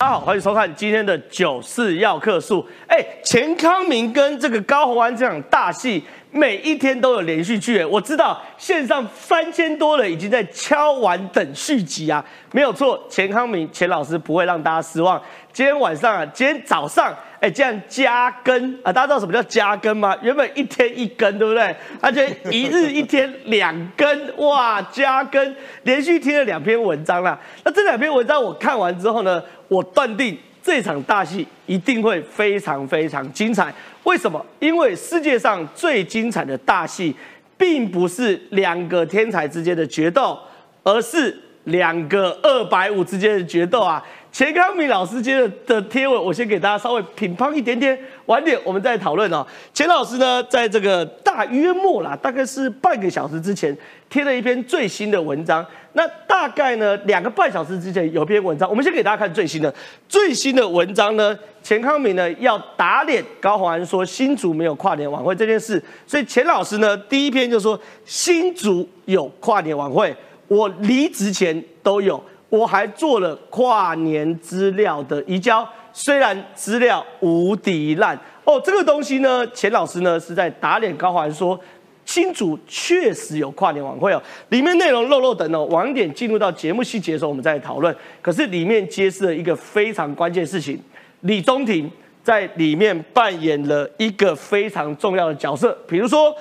大家好，欢迎收看今天的九四要客数。哎，钱康明跟这个高虹安这场大戏，每一天都有连续剧。哎，我知道线上三千多人已经在敲完等续集啊，没有错，钱康明钱老师不会让大家失望。今天晚上啊，今天早上，哎，这样加更啊，大家知道什么叫加更吗？原本一天一更，对不对？而且一日一天两更，哇，加更，连续听了两篇文章啦。那这两篇文章我看完之后呢？我断定这场大戏一定会非常非常精彩。为什么？因为世界上最精彩的大戏，并不是两个天才之间的决斗，而是两个二百五之间的决斗啊！钱康明老师接的的贴文，我先给大家稍微品乓一点点，晚点我们再讨论哦。钱老师呢，在这个大约末啦，大概是半个小时之前贴了一篇最新的文章。那大概呢，两个半小时之前有篇文章，我们先给大家看最新的最新的文章呢。钱康明呢要打脸高虹安说新竹没有跨年晚会这件事，所以钱老师呢第一篇就说新竹有跨年晚会，我离职前都有。我还做了跨年资料的移交，虽然资料无敌烂哦，这个东西呢，钱老师呢是在打脸高环说，新竹确实有跨年晚会哦，里面内容漏漏等哦，晚点进入到节目细节的时候我们再讨论。可是里面揭示了一个非常关键事情，李宗廷在里面扮演了一个非常重要的角色，比如说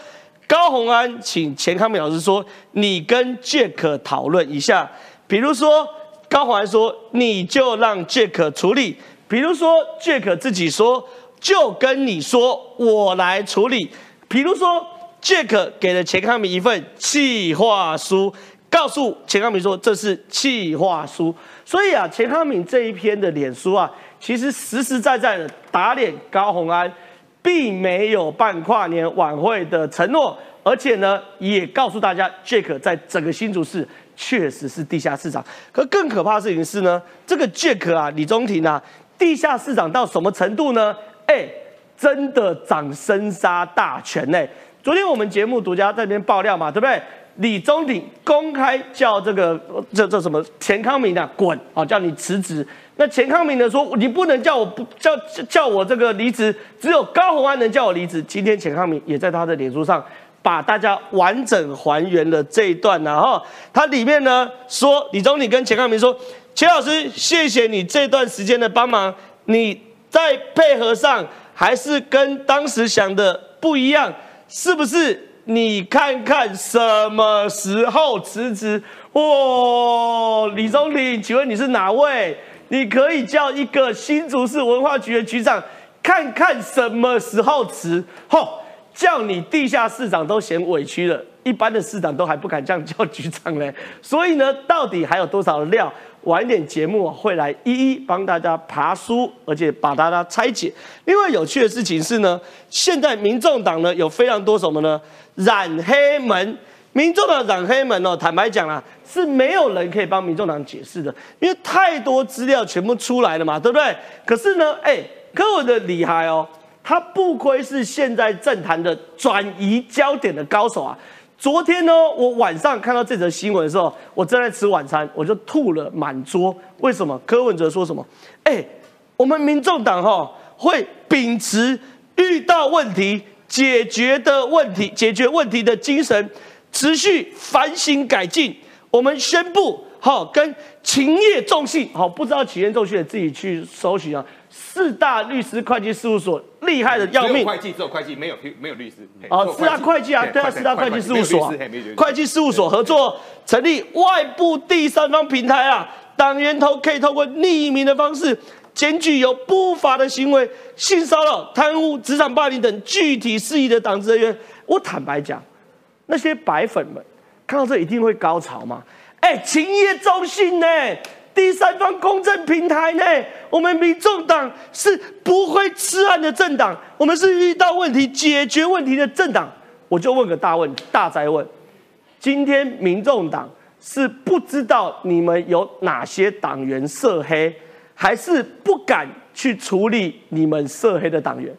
高鸿安请钱康美老师说，你跟 Jack 讨论一下。比如说，高环说你就让 Jack 处理；比如说，Jack 自己说就跟你说我来处理；比如说，Jack 给了钱康明一份企划书，告诉钱康明说这是企划书。所以啊，钱康明这一篇的脸书啊，其实实实在在的打脸高鸿安，并没有办跨年晚会的承诺，而且呢，也告诉大家 Jack 在整个新竹市。确实是地下市长，可更可怕的事情是呢，这个 Jack 啊，李宗廷啊，地下市长到什么程度呢？哎，真的掌生杀大权呢。昨天我们节目独家在那边爆料嘛，对不对？李宗廷公开叫这个这这什么钱康明啊滚啊，叫你辞职。那钱康明呢说，你不能叫我不叫叫我这个离职，只有高鸿安能叫我离职。今天钱康明也在他的脸书上。把大家完整还原了这一段呢，哈，它里面呢说李总理跟钱康明说，钱老师，谢谢你这段时间的帮忙，你在配合上还是跟当时想的不一样，是不是？你看看什么时候辞职？哇，李总理，请问你是哪位？你可以叫一个新竹市文化局的局长看看什么时候辞，吼。叫你地下市长都嫌委屈了，一般的市长都还不敢这样叫局长嘞。所以呢，到底还有多少料？晚一点节目会来一一帮大家爬书，而且把大家拆解。另外有趣的事情是呢，现在民众党呢有非常多什么呢？染黑门，民众党染黑门哦，坦白讲啦，是没有人可以帮民众党解释的，因为太多资料全部出来了嘛，对不对？可是呢，哎，柯文的厉害哦。他不愧是现在政坛的转移焦点的高手啊！昨天呢，我晚上看到这则新闻的时候，我正在吃晚餐，我就吐了满桌。为什么？柯文哲说什么？哎，我们民众党哈会秉持遇到问题解决的问题解决问题的精神，持续反省改进。我们宣布，好跟勤业重信，好不知道勤业重信的自己去搜寻啊。四大律师会计事务所厉害的要命，会计只有会计，没有没有律师。哦，四大会计啊，对啊，四大会计事务所，会计事务所合作成立外部第三方平台啊，党员头可以透过匿名的方式检举有不法的行为、性骚扰、贪污、职场霸凌等具体事宜的党职人员。我坦白讲，那些白粉们看到这一定会高潮嘛？哎，情业中心呢？第三方公正平台呢？我们民众党是不会吃案的政党，我们是遇到问题解决问题的政党。我就问个大问大灾问：今天民众党是不知道你们有哪些党员涉黑，还是不敢去处理你们涉黑的党员？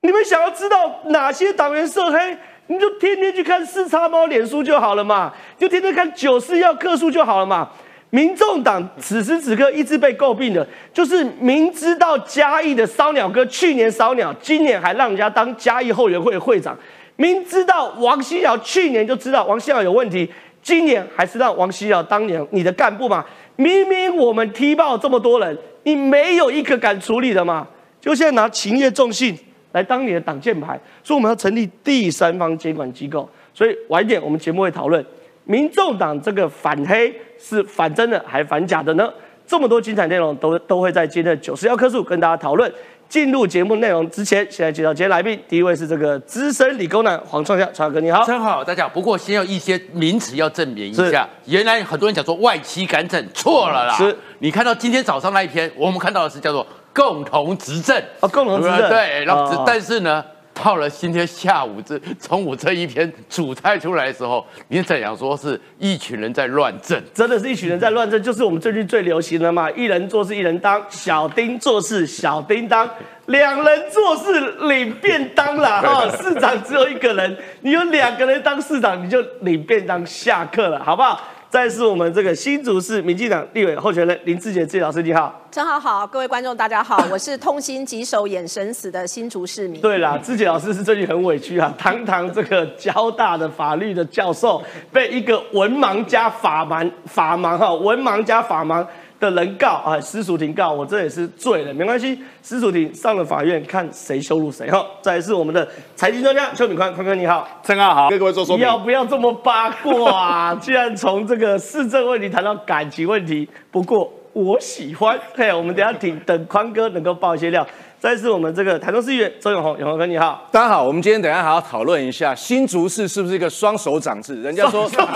你们想要知道哪些党员涉黑，你就天天去看四叉猫脸书就好了嘛，就天天看九四要克数就好了嘛。民众党此时此刻一直被诟病的，就是明知道嘉义的烧鸟哥去年烧鸟，今年还让人家当嘉义后援会会长；明知道王希尧去年就知道王希尧有问题，今年还是让王希尧当年你的干部嘛？明明我们踢爆这么多人，你没有一个敢处理的嘛？就现在拿勤业重信来当你的挡箭牌，说我们要成立第三方监管机构，所以晚一点我们节目会讨论。民众党这个反黑是反真的还反假的呢？这么多精彩内容都都会在今天的九十幺棵树跟大家讨论。进入节目内容之前，现在介绍今天来宾，第一位是这个资深理工男黄创夏，创哥你好，真好，大家好。不过先要一些名词要证明一下，原来很多人讲说外戚干政错了啦。是，你看到今天早上那一篇，我们看到的是叫做共同执政啊，共同执政对，然后但是呢。到了今天下午这中午这一篇主菜出来的时候，你怎样说是一群人在乱政？真的是一群人在乱政，就是我们最近最流行的嘛，一人做事一人当，小丁做事小丁当，两人做事领便当啦 哈，市长只有一个人，你有两个人当市长，你就领便当下课了，好不好？再是我们这个新竹市民进党立委候选人林志杰志老师，你好，陈好好，各位观众大家好，我是痛心疾首眼神死的新竹市民。对啦，志杰老师是最近很委屈啊，堂堂这个交大的法律的教授，被一个文盲加法盲法盲哈，文盲加法盲。的人告啊，私塾庭告我，这也是醉了，没关系，私塾庭上了法院，看谁羞辱谁哈。再是我们的财经专家邱敏宽，宽哥你好，陈哥好，跟各位做说明。要不要这么八卦？既然从这个市政问题谈到感情问题，不过我喜欢。嘿，我们等下听等宽哥能够爆一些料。再是我们这个台中市议员周永红，永红哥你好，大家好。我们今天等下还要讨论一下新竹市是不是一个双手掌制？人家说 双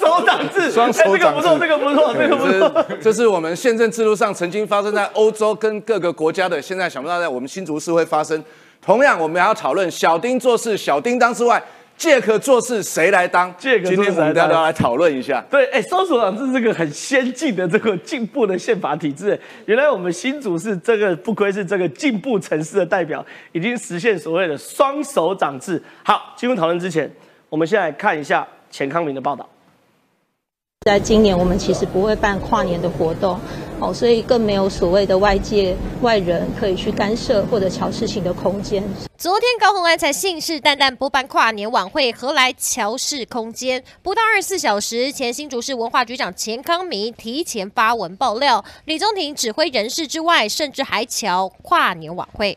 手掌制，双手掌制，这个不错，这个不错，这个不错。这是我们宪政制度上曾经发生在欧洲跟各个国家的，现在想不到在我们新竹市会发生。同样，我们还要讨论小丁做事小叮当之外。借壳做事谁来当？借壳今天我们大家来讨论一下。对，哎，双手掌是这个很先进的、这个进步的宪法体制。原来我们新竹是这个，不愧是这个进步城市的代表，已经实现所谓的双手掌制。好，进入讨论之前，我们先来看一下钱康明的报道。在今年，我们其实不会办跨年的活动，哦，所以更没有所谓的外界外人可以去干涉或者瞧事情的空间。昨天高虹安才信誓旦旦不办跨年晚会，何来瞧事空间？不到二十四小时前，新竹市文化局长钱康明提前发文爆料，李宗廷指挥人事之外，甚至还瞧跨年晚会。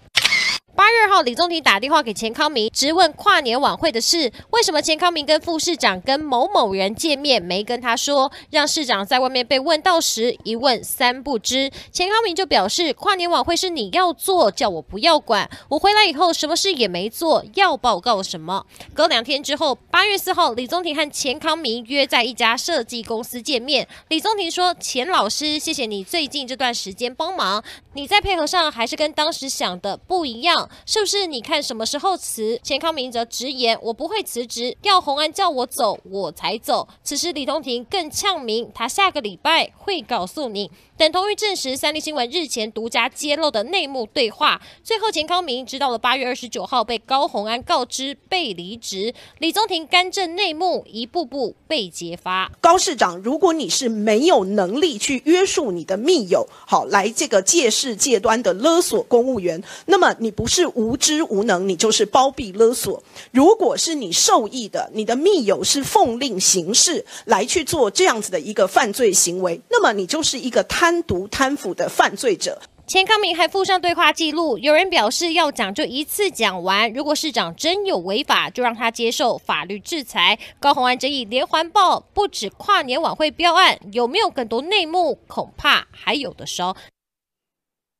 八月二号，李宗廷打电话给钱康明，直问跨年晚会的事。为什么钱康明跟副市长跟某某人见面没跟他说？让市长在外面被问到时一问三不知。钱康明就表示，跨年晚会是你要做，叫我不要管。我回来以后什么事也没做，要报告什么？隔两天之后，八月四号，李宗廷和钱康明约在一家设计公司见面。李宗廷说：“钱老师，谢谢你最近这段时间帮忙，你在配合上还是跟当时想的不一样。”是不是？你看什么时候辞？钱康明则直言：“我不会辞职，要洪安叫我走，我才走。”此时李通廷更呛明：“他下个礼拜会告诉你。”等同于证实三立新闻日前独家揭露的内幕对话。最后，钱康明知道了八月二十九号被高洪安告知被离职，李宗廷干政内幕一步步被揭发。高市长，如果你是没有能力去约束你的密友，好来这个借势借端的勒索公务员，那么你不是无知无能，你就是包庇勒索。如果是你受益的，你的密友是奉令行事来去做这样子的一个犯罪行为，那么你就是一个贪。单独贪腐的犯罪者，钱康明还附上对话记录。有人表示要讲就一次讲完，如果市长真有违法，就让他接受法律制裁。高洪安争议连环报，不止跨年晚会标案，有没有更多内幕？恐怕还有的烧。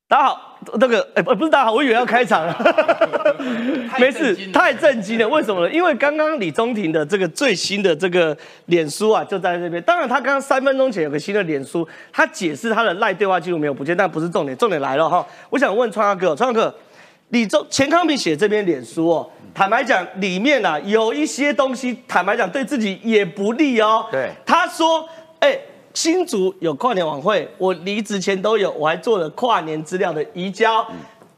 大家好，那个哎不不是大家好，我以为要开场了，没事，太震惊了。为什么呢？因为刚刚李宗廷的这个最新的这个脸书啊，就在这边。当然，他刚刚三分钟前有个新的脸书，他解释他的赖对话记录没有不见，但不是重点，重点来了哈。我想问川哥，川哥，李宗钱康平写这篇脸书哦，坦白讲，里面啊有一些东西，坦白讲对自己也不利哦。对，他说，哎。新竹有跨年晚会，我离职前都有，我还做了跨年资料的移交。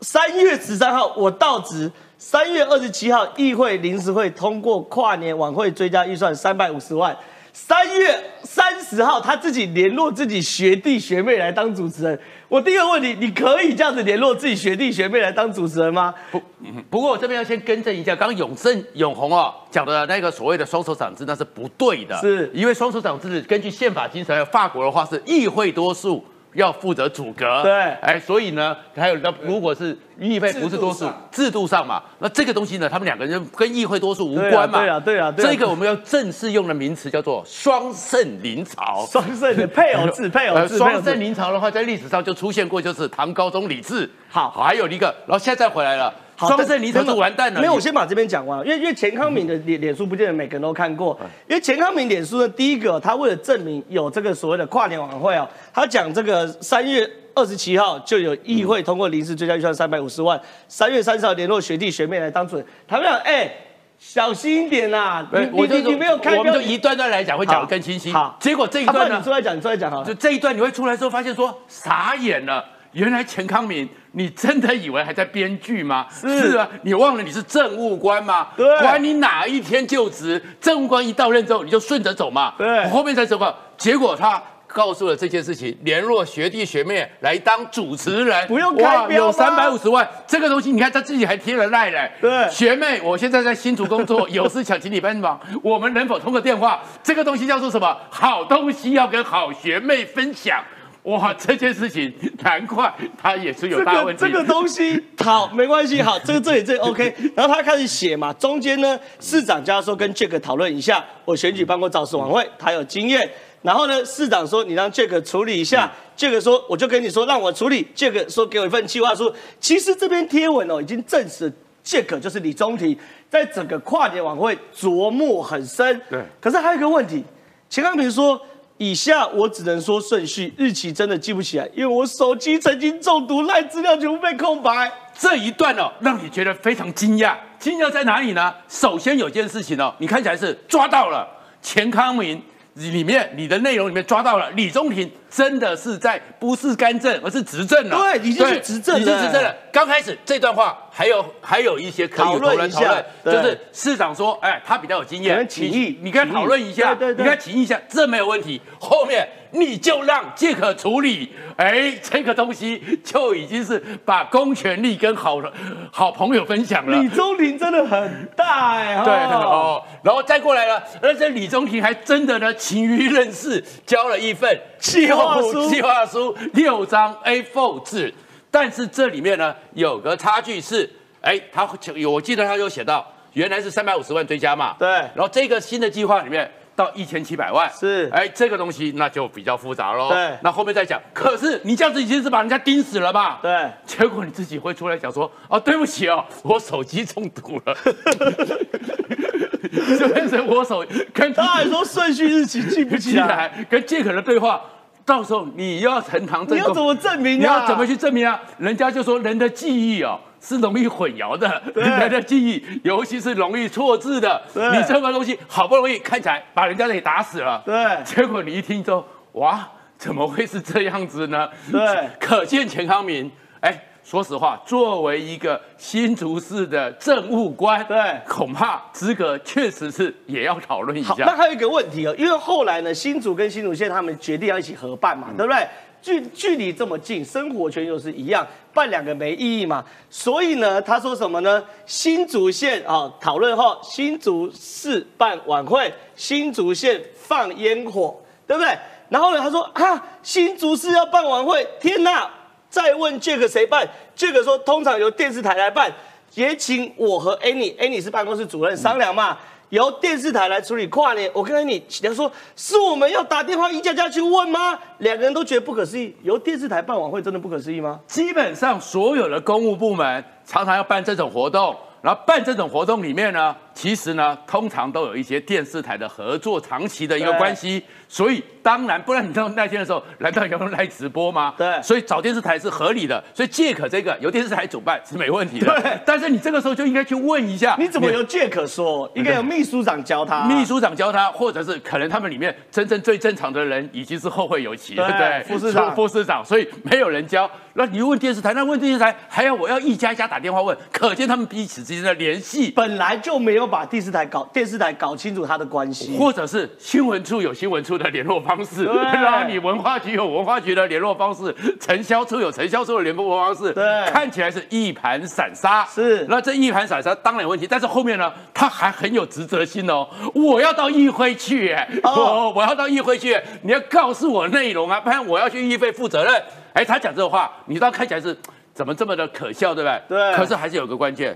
三月十三号我到职，三月二十七号议会临时会通过跨年晚会追加预算三百五十万，三月三十号他自己联络自己学弟学妹来当主持人。我第一个问题，你可以这样子联络自己学弟学妹来当主持人吗？不，不过我这边要先更正一下，刚刚永正永红哦讲的那个所谓的双手掌制那是不对的，是因为双手掌制根据宪法精神，法国的话是议会多数要负责阻隔，对。哎，所以呢，还有那如果是议会不是多数制度上，嘛，那这个东西呢，他们两个人跟议会多数无关嘛，对啊对啊这个我们要正式用的名词叫做双圣临朝，双圣的 配偶制，配偶呃，制，配偶制。双圣临朝的话，在历史上就出现过，就是唐高宗李治。好。还有一个，然后现在回来了，好双圣临朝就完蛋了。没有，我先把这边讲完，因为因为钱康敏的脸脸书不见得每个人都看过，嗯因为钱康敏脸书的第一个，他为了证明有这个所谓的跨年晚会哦，他讲这个三月二十七号就有议会通过临时追加预算三百五十万，三月三十号联络学弟学妹来当主任，他们讲哎。小心一点呐、你哎我就你你你没有看我们就一段段来讲，会讲得更清晰。好结果这一段呢，你出来讲，你出来讲好了就。这一段你会出来之后发现说傻眼了。原来钱康明，你真的以为还在编剧吗？是啊，你忘了你是政务官吗？对管你哪一天就职，政务官一到任之后你就顺着走嘛。对后面才走嘛。结果他告诉了这件事情，联络学弟学妹来当主持人，不用开哇有三百五十万，这个东西你看他自己还贴了赖嘞。对学妹，我现在在新竹工作，有事想请你帮忙，我们能否通个电话？这个东西叫做什么？好东西要跟好学妹分享。哇，这件事情难怪他也是有大问题。这个东西 好没关系，好，这个这里这里 OK。然后他开始写嘛，中间呢，市长叫他说跟 Jack 讨论一下，我选举办过造势晚会，他有经验。然后呢，市长说你让 Jack 处理一下、j a c k 说我就跟你说让我处理，Jack 说给我一份计划书。其实这篇贴文哦已经证实 Jack 就是李宗廷在整个跨年晚会琢磨很深。对可是还有一个问题，钱康平说。以下我只能说顺序，日期真的记不起来，因为我手机曾经中毒，赖资料全部被空白。这一段哦，让你觉得非常惊讶。惊讶在哪里呢？首先有件事情哦，你看起来是抓到了钱康明里面你的内容里面抓到了李宗廷真的是在不是干政，而是执政了。对已经是执政了已经执政了。刚开始这段话还有还有一些可以讨论一下讨论，就是市长说，哎，他比较有经验，起义你你跟他讨论一下，对对对你跟他起义一下，这没有问题。后面你就让借可处理，哎，这个东西就已经是把公权力跟好好朋友分享了李。宗廷真的很大哎、对哦，哦，然后再过来了，而且李宗廷还真的呢勤于任事，交了一份计划书计划书六张 A4 纸，但是这里面呢有个差距是，哎，他有我记得他有写到，原来是三百五十万追加嘛，对然后这个新的计划里面。到一千七百万是哎，这个东西那就比较复杂喽。对那后面再讲。可是你这样子已经是把人家盯死了吧？对结果你自己会出来讲说，哦，对不起哦，我手机中毒了，就变成我手跟他还说顺序日期记不起 起来，来，跟杰克的对话，到时候你要呈堂证供，你要怎么证明啊？你要怎么去证明啊？人家就说人的记忆哦是容易混淆的，人的记忆尤其是容易错字的。你这个东西好不容易看起来把人家给打死了，对结果你一听之后，哇，怎么会是这样子呢？对可见钱康明，哎。说实话，作为一个新竹市的政务官，对恐怕资格确实是也要讨论一下，那下。还有一个问题哦，因为后来呢，新竹跟新竹县他们决定要一起合办嘛，对不对？距距离这么近，生活圈又是一样，办两个没意义嘛。所以呢，他说什么呢？新竹县啊，讨论后，新竹市办晚会，新竹县放烟火，对不对？然后呢，他说啊，新竹市要办晚会，天哪！再问这个谁办？这个说通常由电视台来办，也请我和 Annie，Annie 是办公室主任商量嘛。由电视台来处理跨年，我跟 Annie 他说是我们要打电话一家家去问吗？两个人都觉得不可思议。由电视台办晚会真的不可思议吗？基本上所有的公务部门常常要办这种活动，然后办这种活动里面呢，其实呢，通常都有一些电视台的合作，长期的一个关系。所以当然，不然你到那天的时候，难道有人来直播吗？对所以找电视台是合理的。所以借可这个由电视台主办是没问题的。对但是你这个时候就应该去问一下，你怎么由 Jack 说？应该有秘书长教他。秘书长教他，或者是可能他们里面真正最正常的人已经是后会有期了，对对，副市长副市长，所以没有人教。那你问电视台，那问电视台还要我要一家一家打电话问，可见他们彼此之间的联系。本来就没有把电视台搞电视台搞清楚他的关系，或者是新闻处有新闻处的联络方式，然后你文化局有文化局的联络方式，承销处有承销处的联络方式，对。看起来是一盘散沙。是。那这一盘散沙当然有问题，但是后面呢，他还很有职责心哦，我要到议会去，哎，哦。我我要到议会去，你要告诉我内容啊，不然我要去议会负责任。哎，他讲这个话，你知道看起来是怎么这么的可笑，对不对？对。可是还是有个关键，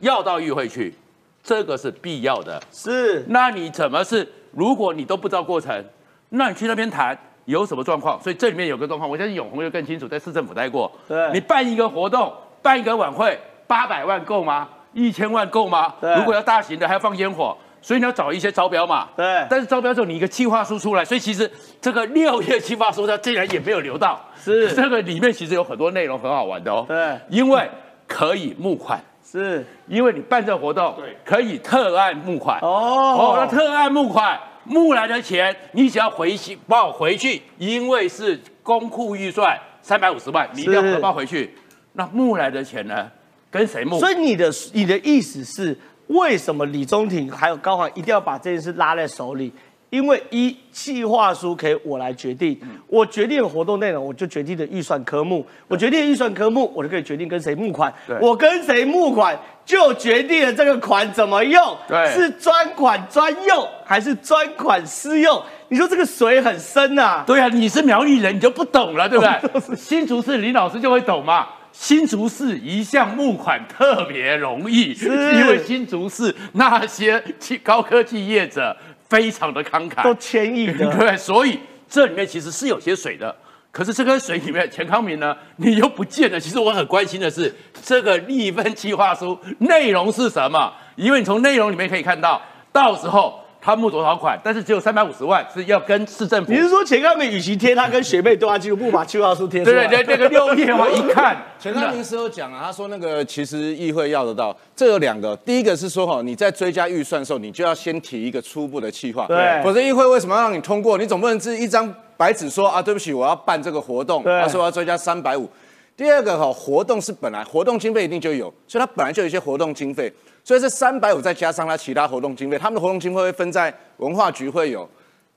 要到议会去，这个是必要的。是那你怎么是？如果你都不知道过程，那你去那边谈有什么状况？所以这里面有个状况，我相信永红就更清楚，在市政府待过。对你办一个活动，办一个晚会，八百万够吗？一千万够吗？对如果要大型的，还要放烟火，所以你要找一些招标嘛。对但是招标之后，你一个计划书出来，所以其实这个六月计划书它竟然也没有留到。是这个里面其实有很多内容很好玩的哦。对因为可以募款。是因为你办这活动，对可以特案募款。哦哦，那特案募款募来的钱，你只要回去报回去，因为是公库预算三百五十万，你一定要是核报回去。那募来的钱呢，跟谁募？所以你的你的意思是，为什么李宗廷还有高航一定要把这件事拉在手里？因为一计划书可以我来决定，我决定了活动内容，我就决定了预算科目，我决定了预算科目，我就可以决定跟谁募款，我跟谁募款就决定了这个款怎么用，对。是专款专用还是专款私用？你说这个水很深呐、对啊，你是苗栗人，你就不懂了，对不对？新竹市林老师就会懂嘛。新竹市一向募款特别容易，因为新竹市那些高科技业者非常的慷慨，都千亿的，对，所以这里面其实是有些水的。可是这个水里面，钱康明呢，你又不见了。其实我很关心的是，这个立分计划书内容是什么？因为你从内容里面可以看到，到时候他募多少款，但是只有三百五十万是要跟市政府。你是说钱康明与其贴他跟学妹对话记录，不如把计划书贴出来？对对对，那个六页嘛，一看，钱康明是有讲啊，他说那个其实议会要得到，这有两个，第一个是说哈，你在追加预算的时候，你就要先提一个初步的计划，对否则议会为什么要让你通过？你总不能是一张白纸说啊，对不起，我要办这个活动，对他说我要追加三百五。第二个哈，活动是本来活动经费一定就有，所以他本来就有一些活动经费，所以这三百五再加上他其他活动经费，他们的活动经费会分在文化局会有，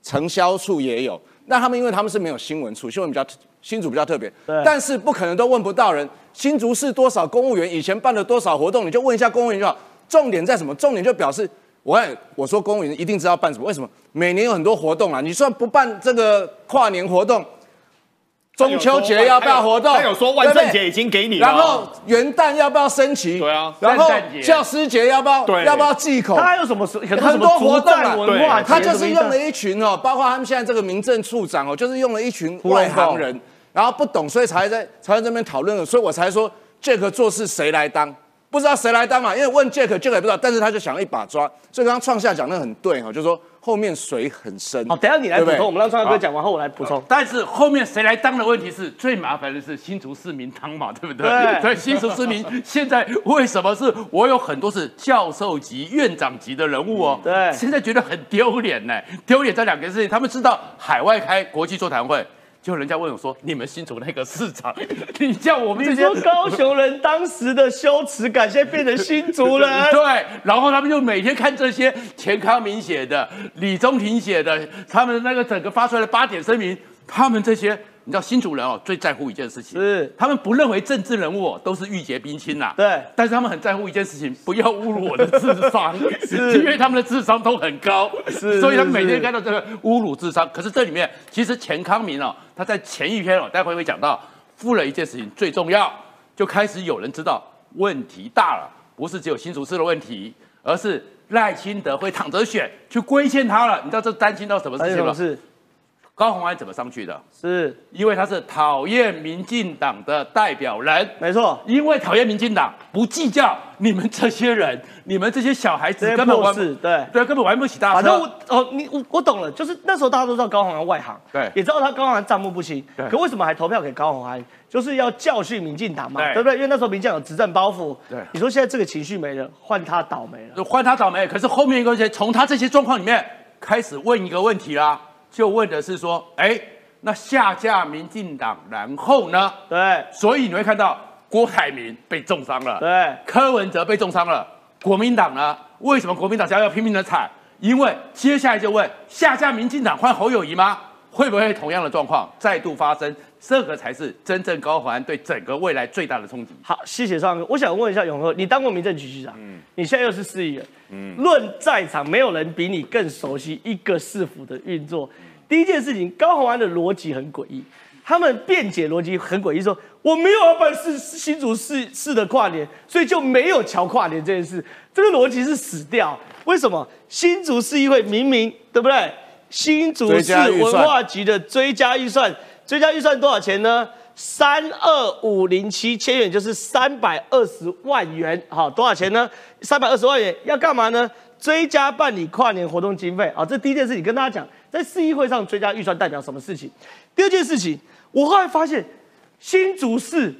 承销处也有。那他们因为他们是没有新闻处，新闻比较新竹比较特别对，但是不可能都问不到人。新竹市多少公务员以前办了多少活动，你就问一下公务员就好。重点在什么？重点就表示我爱我说公务员一定知道办什么，为什么？每年有很多活动啊，你算不办这个跨年活动，中秋节要不要活动？他有说万圣节已经给你了，然后元旦要不要升旗？对啊。然后教师节要不要对。要不要忌口？他还有什么很多很多活动啊。族文化，他就是用了一群哦，包括他们现在这个民政处长哦，就是用了一群外行人，然后不懂，所以才在才在这边讨论了，所以我才说 Jack 做事谁来当？不知道谁来当嘛，因为问 Jack，Jack 也不知道，但是他就想了一把抓，所以刚刚创下讲的很对哈，就说后面水很深。好，等下你来补充，对对我们让创哥讲完后我来补充。但是后面谁来当的问题是最麻烦的是新竹市民当嘛，对不对？对 所以新竹市民 现在为什么是我有很多是教授级、院长级的人物哦？对现在觉得很丢脸呢，丢脸这两个事情，他们知道海外开国际座谈会。就人家问我说：“你们新竹那个市长，你叫我们这些高雄人当时的羞耻感，现在变成新竹人，对，然后他们就每天看这些钱康明写的、李宗廷写的，他们那个整个发出来的八点声明，他们这些，你知道新主人哦最在乎一件事情，是他们不认为政治人物哦都是玉洁冰清呐，对但是他们很在乎一件事情，不要侮辱我的智商，是因为他们的智商都很高，是所以他们每天看到这个侮辱智商。可是这里面其实钱康明哦，他在前一篇哦，待会会讲到，付了一件事情最重要，就开始有人知道问题大了，不是只有新竹市的问题，而是赖清德会躺着选去规劝他了。你知道这担心到什么事情吗？有什么事？高虹安怎么上去的？是因为他是讨厌民进党的代表人。没错，因为讨厌民进党，不计较你们这些人，你们这些小孩子根本玩不破事，对。对，根本玩不起大车。反正我哦，你我我懂了，就是那时候大家都知道高虹安外行，对也知道他高虹安账目不清，对可为什么还投票给高虹安？就是要教训民进党嘛，对对不对？因为那时候民进党有执政包袱，对你说现在这个情绪没了，换他倒霉了，就换他倒霉。可是后面一个问题，从他这些状况里面开始问一个问题啦，就问的是说，哎，那下架民进党，然后呢？对所以你会看到郭台铭被重伤了，对，柯文哲被重伤了，国民党呢？为什么国民党现在要拼命的踩？因为接下来就问下架民进党换侯友谊吗？会不会同样的状况再度发生？这个才是真正高环对整个未来最大的冲击。好，谢谢尚哥。我想问一下永和，你当过民政局局长，嗯你现在又是市议员，嗯论在场，没有人比你更熟悉一个市府的运作。第一件事情，高虹安的逻辑很诡异，他们辩解逻辑很诡异，说我没有要办市新竹市市的跨年，所以就没有桥跨年这件事，这个逻辑是死掉。为什么？新竹市议会明明对不对？新竹市文化局的追加预算，追加预算多少钱呢？三二五零七千元，就是三百二十万元。好，多少钱呢？三百二十万元要干嘛呢？追加办理跨年活动经费。好，这第一件事情跟大家讲，在市议会上追加预算代表什么事情？第二件事情，我后来发现，新竹市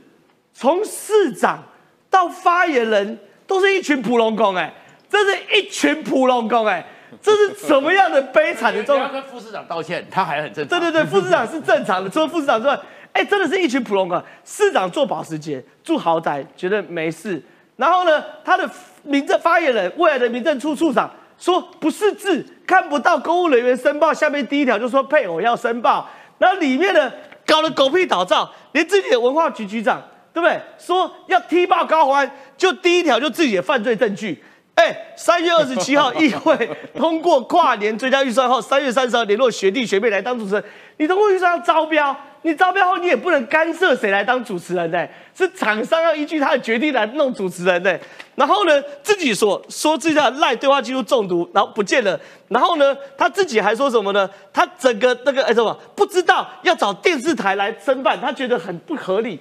从市长到发言人都是一群普龙工，哎，这是一群普龙工，哎。这是什么样的悲惨的状况？跟副市长道歉，他还很正常。对对对，副市长是正常的，除了副市长之外，哎，真的是一群普通啊。市长做保时捷，住豪宅，觉得没事。然后呢，他的民政发言人，未来的民政处处长说不是字，看不到公务人员申报。下面第一条就说配偶要申报，然后里面呢搞得狗屁倒灶，连自己的文化局局长，对不对？说要踢爆高欢，就第一条就自己的犯罪证据。哎，三月二十七号，议会通过跨年追加预算后，三月三十号联络学弟学妹来当主持人。你通过预算要招标，你招标后你也不能干涉谁来当主持人呢？是厂商要依据他的决定来弄主持人呢。然后呢，自己说说自己的赖对话记录中毒，然后不见了。然后呢，他自己还说什么呢？他整个那个哎什么不知道要找电视台来申办，他觉得很不合理。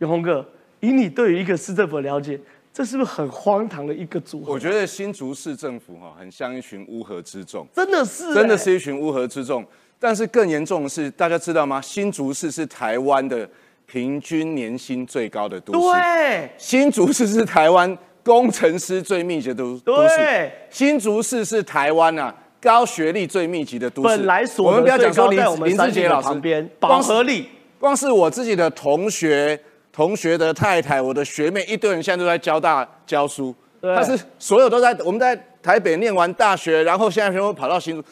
永红哥，以你对于一个市政府的了解。这是不是很荒唐的一个组合？我觉得新竹市政府哈，很像一群乌合之众，真的是，真的是一群乌合之众。但是更严重的是，大家知道吗？新竹市是台湾的平均年薪最高的都市。对，新竹市是台湾工程师最密集的都都市。新竹市是台湾啊高学历最密集的都市。本来我们不要讲说林林志杰老师旁边，光合力，光是我自己的同学。同学的太太，我的学妹，一堆人现在都在交大教书。他是所有都在我们在台北念完大学，然后现在全部跑到新竹，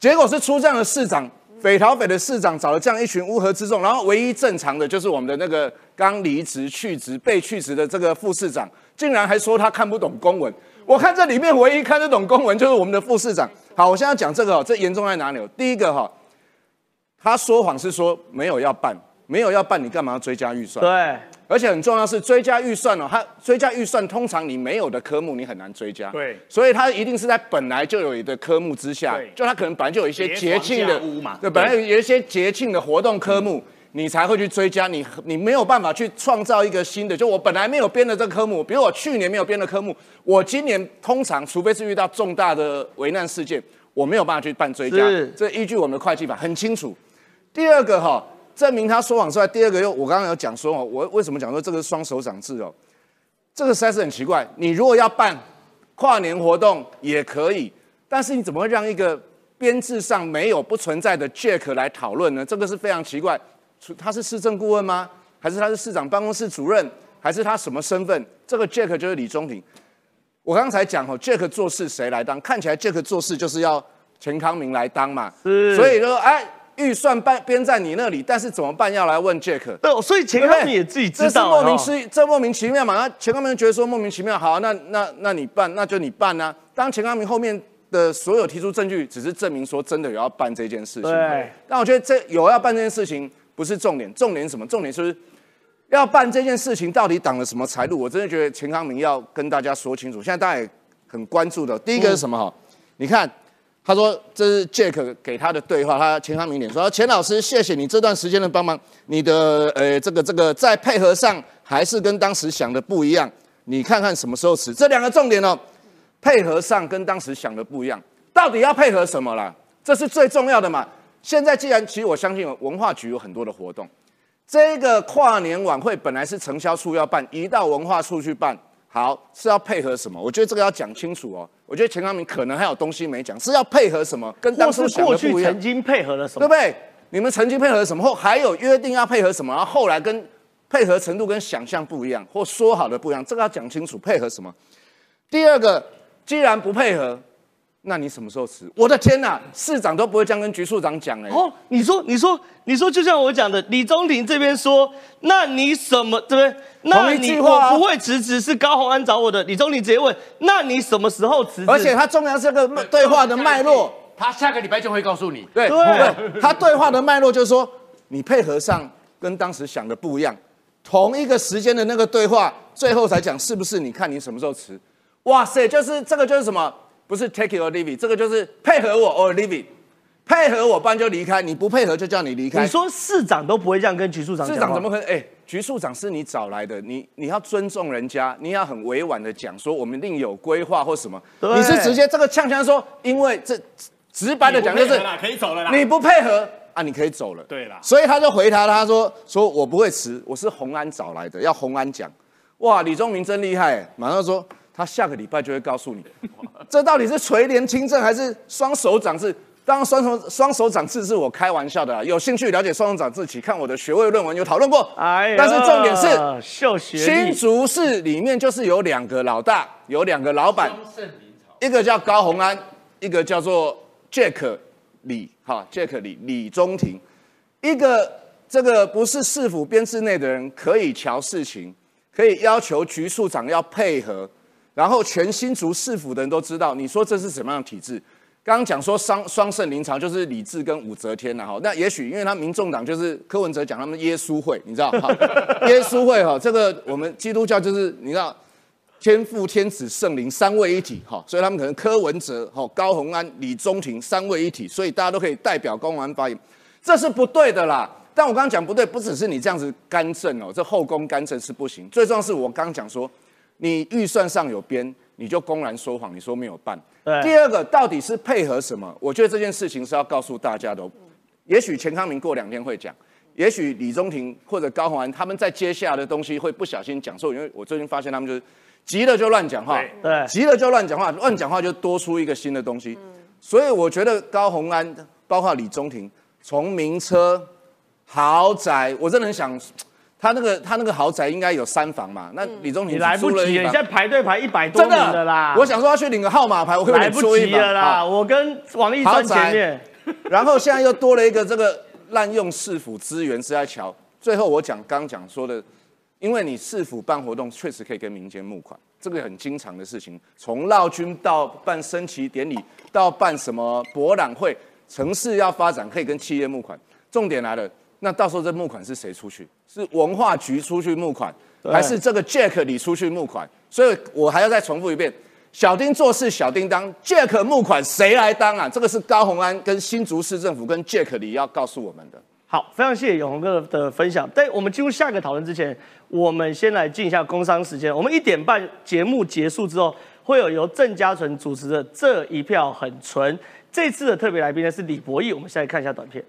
结果是出这样的市长，匪逃匪的市长找了这样一群乌合之众，然后唯一正常的就是我们的那个刚离职去职被去职的这个副市长，竟然还说他看不懂公文。我看这里面唯一看得懂公文就是我们的副市长。好，我现在讲这个，这严重在哪里？第一个哈，他说谎是说没有要办。没有要办，你干嘛要追加预算？对，而且很重要是追加预算哦，它追加预算通常你没有的科目你很难追加，对，所以它一定是在本来就有的科目之下，就它可能本来就有一些节庆的，对，本来有一些节庆的活动科目，你才会去追加，你你没有办法去创造一个新的，就我本来没有编的这个科目，比如我去年没有编的科目，我今年通常除非是遇到重大的危难事件，我没有办法去办追加，这依据我们的会计法很清楚。第二个哈。证明他说谎之外，第二个又我刚刚有讲说哦，我为什么讲说这个双手掌制哦？这个实在是很奇怪。你如果要办跨年活动也可以，但是你怎么会让一个编制上没有不存在的 Jack 来讨论呢？这个是非常奇怪。他是市政顾问吗？还是他是市长办公室主任？还是他什么身份？这个 Jack 就是李宗廷。我刚才讲哦，Jack 做事谁来当？看起来 Jack 做事就是要钱康明来当嘛。是。所以说，哎。预算办编在你那里，但是怎么办？要来问 Jack。对，所以钱康明也自己知道。这是莫名其这莫名其妙嘛？那钱康明觉得说莫名其妙，好，那那那你办，那就你办啊。当钱康明后面的所有提出证据，只是证明说真的有要办这件事情。对。但我觉得这有要办这件事情不是重点，重点什么？重点是要办这件事情到底挡了什么财路？我真的觉得钱康明要跟大家说清楚。现在大家也很关注的，第一个是什么？哈，你看。他说：“这是 Jack 给他的对话。他钱康明点说：‘钱老师，谢谢你这段时间的帮忙。你的呃，这个这个在配合上还是跟当时想的不一样。你看看什么时候辞？这两个重点哦，配合上跟当时想的不一样，到底要配合什么啦？这是最重要的嘛。现在既然其实我相信文化局有很多的活动，这个跨年晚会本来是承销处要办，移到文化处去办。”好是要配合什么？我觉得这个要讲清楚哦。我觉得钱康明可能还有东西没讲，是要配合什么？跟当初想的不一样。曾经配合了什么？对不对？你们曾经配合什么？或还有约定要配合什么？然后后来跟配合程度跟想象不一样，或说好的不一样，这个要讲清楚。配合什么？第二个，既然不配合，那你什么时候辞？我的天哪，市长都不会这样跟局处长讲哎。哦，你说，你说，你说，就像我讲的，李宗廷这边说，那你什么对不对？那同一你句话啊我不会辞职，是高鸿安找我的。李宗廷直接问，那你什么时候辞职？而且他重要是这个对话的脉络，他下个礼拜就会告诉你。对对对，他对话的脉络就是说，你配合上跟当时想的不一样，同一个时间的那个对话，最后才讲是不是？你看你什么时候辞？哇塞，就是这个就是什么？不是 take it or leave it，这个就是配合我 or leave it，配合我，不然就离开，你不配合就叫你离开。你说市长都不会这样跟局处长市长怎么可能？哎、局处长是你找来的，你你要尊重人家，你要很委婉的讲说我们另有规划或什么。对你是直接这个呛呛说，因为这直白的讲就是可以走了你不配合啊，你可以走了。对啦所以他就回答他说说我不会辞，我是洪安找来的，要洪安讲。哇，李宗明真厉害，马上说他下个礼拜就会告诉你，这到底是垂帘听政还是双手掌制？当然双手双手掌制是我开玩笑的啦，有兴趣了解双手掌制，请看我的学位论文有讨论过。哎，但是重点是秀学新，竹市里面就是有两个老大，有两个老板，一个叫高鸿安，一个叫做 Jack 李，哈，Jack 李李中庭，一个这个不是市府编制内的人可以瞧事情，可以要求局处长要配合，然后全新竹市府的人都知道，你说这是什么样的体制？刚刚讲说双双圣临朝就是李治跟武则天呐，哈，那也许因为他民众党就是柯文哲讲他们耶稣会，你知道哈，耶稣会哈，这个我们基督教就是你知道天父、天子、圣灵三位一体，哈，所以他们可能柯文哲、哈高鸿安、李宗廷三位一体，所以大家都可以代表高鸿安发言，这是不对的啦。但我刚刚讲不对，不只是你这样子干政哦，这后宫干政是不行。最重要是我刚刚讲说，你预算上有编，你就公然说谎，你说没有办。对第二个到底是配合什么？我觉得这件事情是要告诉大家的哦。也许钱康明过两天会讲，也许李宗廷或者高鸿安他们在接下来的东西会不小心讲错，因为我最近发现他们就是急了就乱讲话，对急了就乱讲话，乱讲话就多出一个新的东西。所以我觉得高鸿安包括李宗廷，从名车、豪宅，我真的很想，他那个他那个豪宅应该有三房嘛，那李宗廷你来不及了，你现在排队排一百多真名的啦，我想说要去领个号码牌，我可不可以来不及了啦，我跟王一川前面。然后现在又多了一个这个滥用市府资源是在瞧。最后我讲刚讲说的，因为你市府办活动确实可以跟民间募款，这个很经常的事情。从绕军到办升旗典礼，到办什么博览会，城市要发展可以跟企业募款。重点来了，那到时候这募款是谁出去？是文化局出去募款，还是这个 Jack 你出去募款？所以我还要再重复一遍。小丁做事小叮当，Jack 募款谁来当啊？这个是高鸿安跟新竹市政府跟 Jack 里要告诉我们的。好，非常谢谢永红哥的分享。在我们进入下一个讨论之前，我们先来进一下工商时间。我们一点半节目结束之后，会有由郑家纯主持的《这一票很纯》。这次的特别来宾呢是李博义，我们现在看一下短片。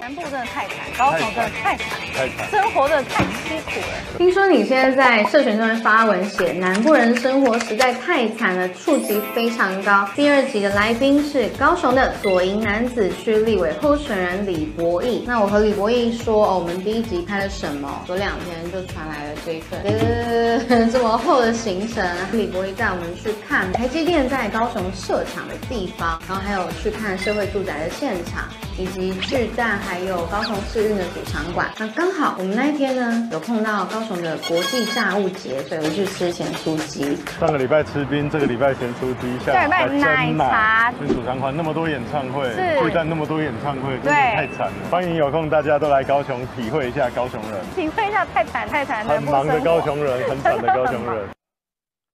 南部真的太惨，高雄真的太惨，太惨生活真的太凄苦了。听说你现在在社群上面发文写南部人生活实在太惨了，触及非常高。第二集的来宾是高雄的左营男子区立委候选人李博义。那我和李博义说，哦，我们第一集拍了什么？隔两天就传来了这一份，呃，这么厚的行程。李博义带我们去看台积电在高雄设厂的地方，然后还有去看社会住宅的现场，以及巨蛋还有高雄市运的主场馆。那刚好我们那一天呢，有碰到高雄的国际炸物节，所以我去吃咸酥鸡。上个礼拜吃冰，这个礼拜咸酥鸡，下下礼拜奶茶去主场馆那么多演唱会，是巨蛋那么多演唱会，真的太惨了。欢迎有空大家都来高雄体会一下高雄人，体会一下太惨太惨的很忙的高雄人，很惨的 高雄人。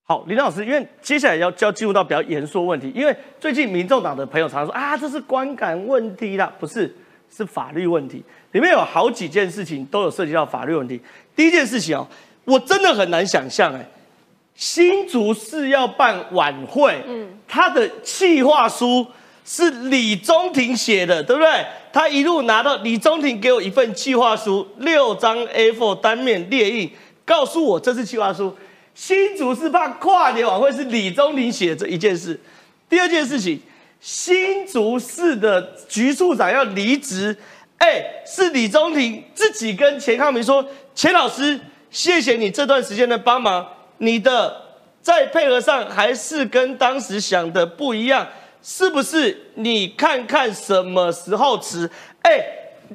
好，林老师，因为接下来要就要进入到比较严肃的问题，因为最近民众党的朋友常常说啊，这是观感问题啦，不是，是法律问题。里面有好几件事情都有涉及到法律问题。第一件事情哦，我真的很难想象，哎，新竹市要办晚会，嗯，他的企划书是李宗廷写的，对不对？他一路拿到李宗廷给我一份企划书，六张 A4 单面列印，告诉我这是企划书。新竹是怕跨年晚会是李宗廷写的这一件事。第二件事情，新竹市的局处长要离职，哎，是李宗廷自己跟钱康明说：“钱老师，谢谢你这段时间的帮忙，你的在配合上还是跟当时想的不一样，是不是？你看看什么时候辞？哎，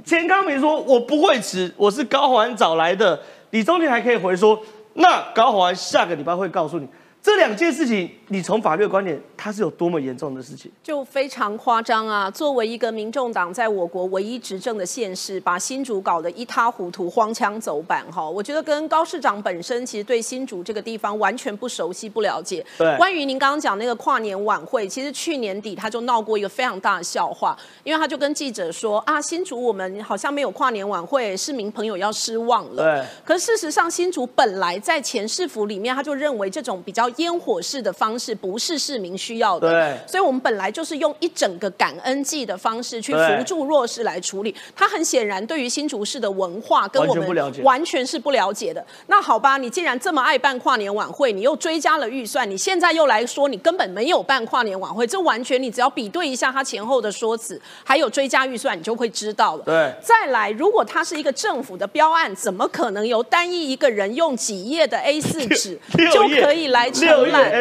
钱康明说我不会辞，我是高环找来的。李宗廷还可以回说，那高环下个礼拜会告诉你。这两件事情，你从法律的观点，它是有多么严重的事情？就非常夸张啊！作为一个民众党在我国唯一执政的县市，把新竹搞得一塌糊涂、荒腔走板，哈！我觉得跟高市长本身其实对新竹这个地方完全不熟悉、不了解。对。关于您刚刚讲那个跨年晚会，其实去年底他就闹过一个非常大的笑话，因为他就跟记者说啊，新竹我们好像没有跨年晚会，市民朋友要失望了。对。可事实上，新竹本来在前市府里面，他就认为这种比较烟火式的方式不是市民需要的，对，所以我们本来就是用一整个感恩季的方式去扶助弱势来处理。他很显然对于新竹市的文化跟我们完全是不了解的。那好吧，你既然这么爱办跨年晚会，你又追加了预算，你现在又来说你根本没有办跨年晚会，这完全你只要比对一下他前后的说辞，还有追加预算，你就会知道了。对，再来，如果它是一个政府的标案，怎么可能由单一一个人用几页的 A 四纸 就可以来承揽？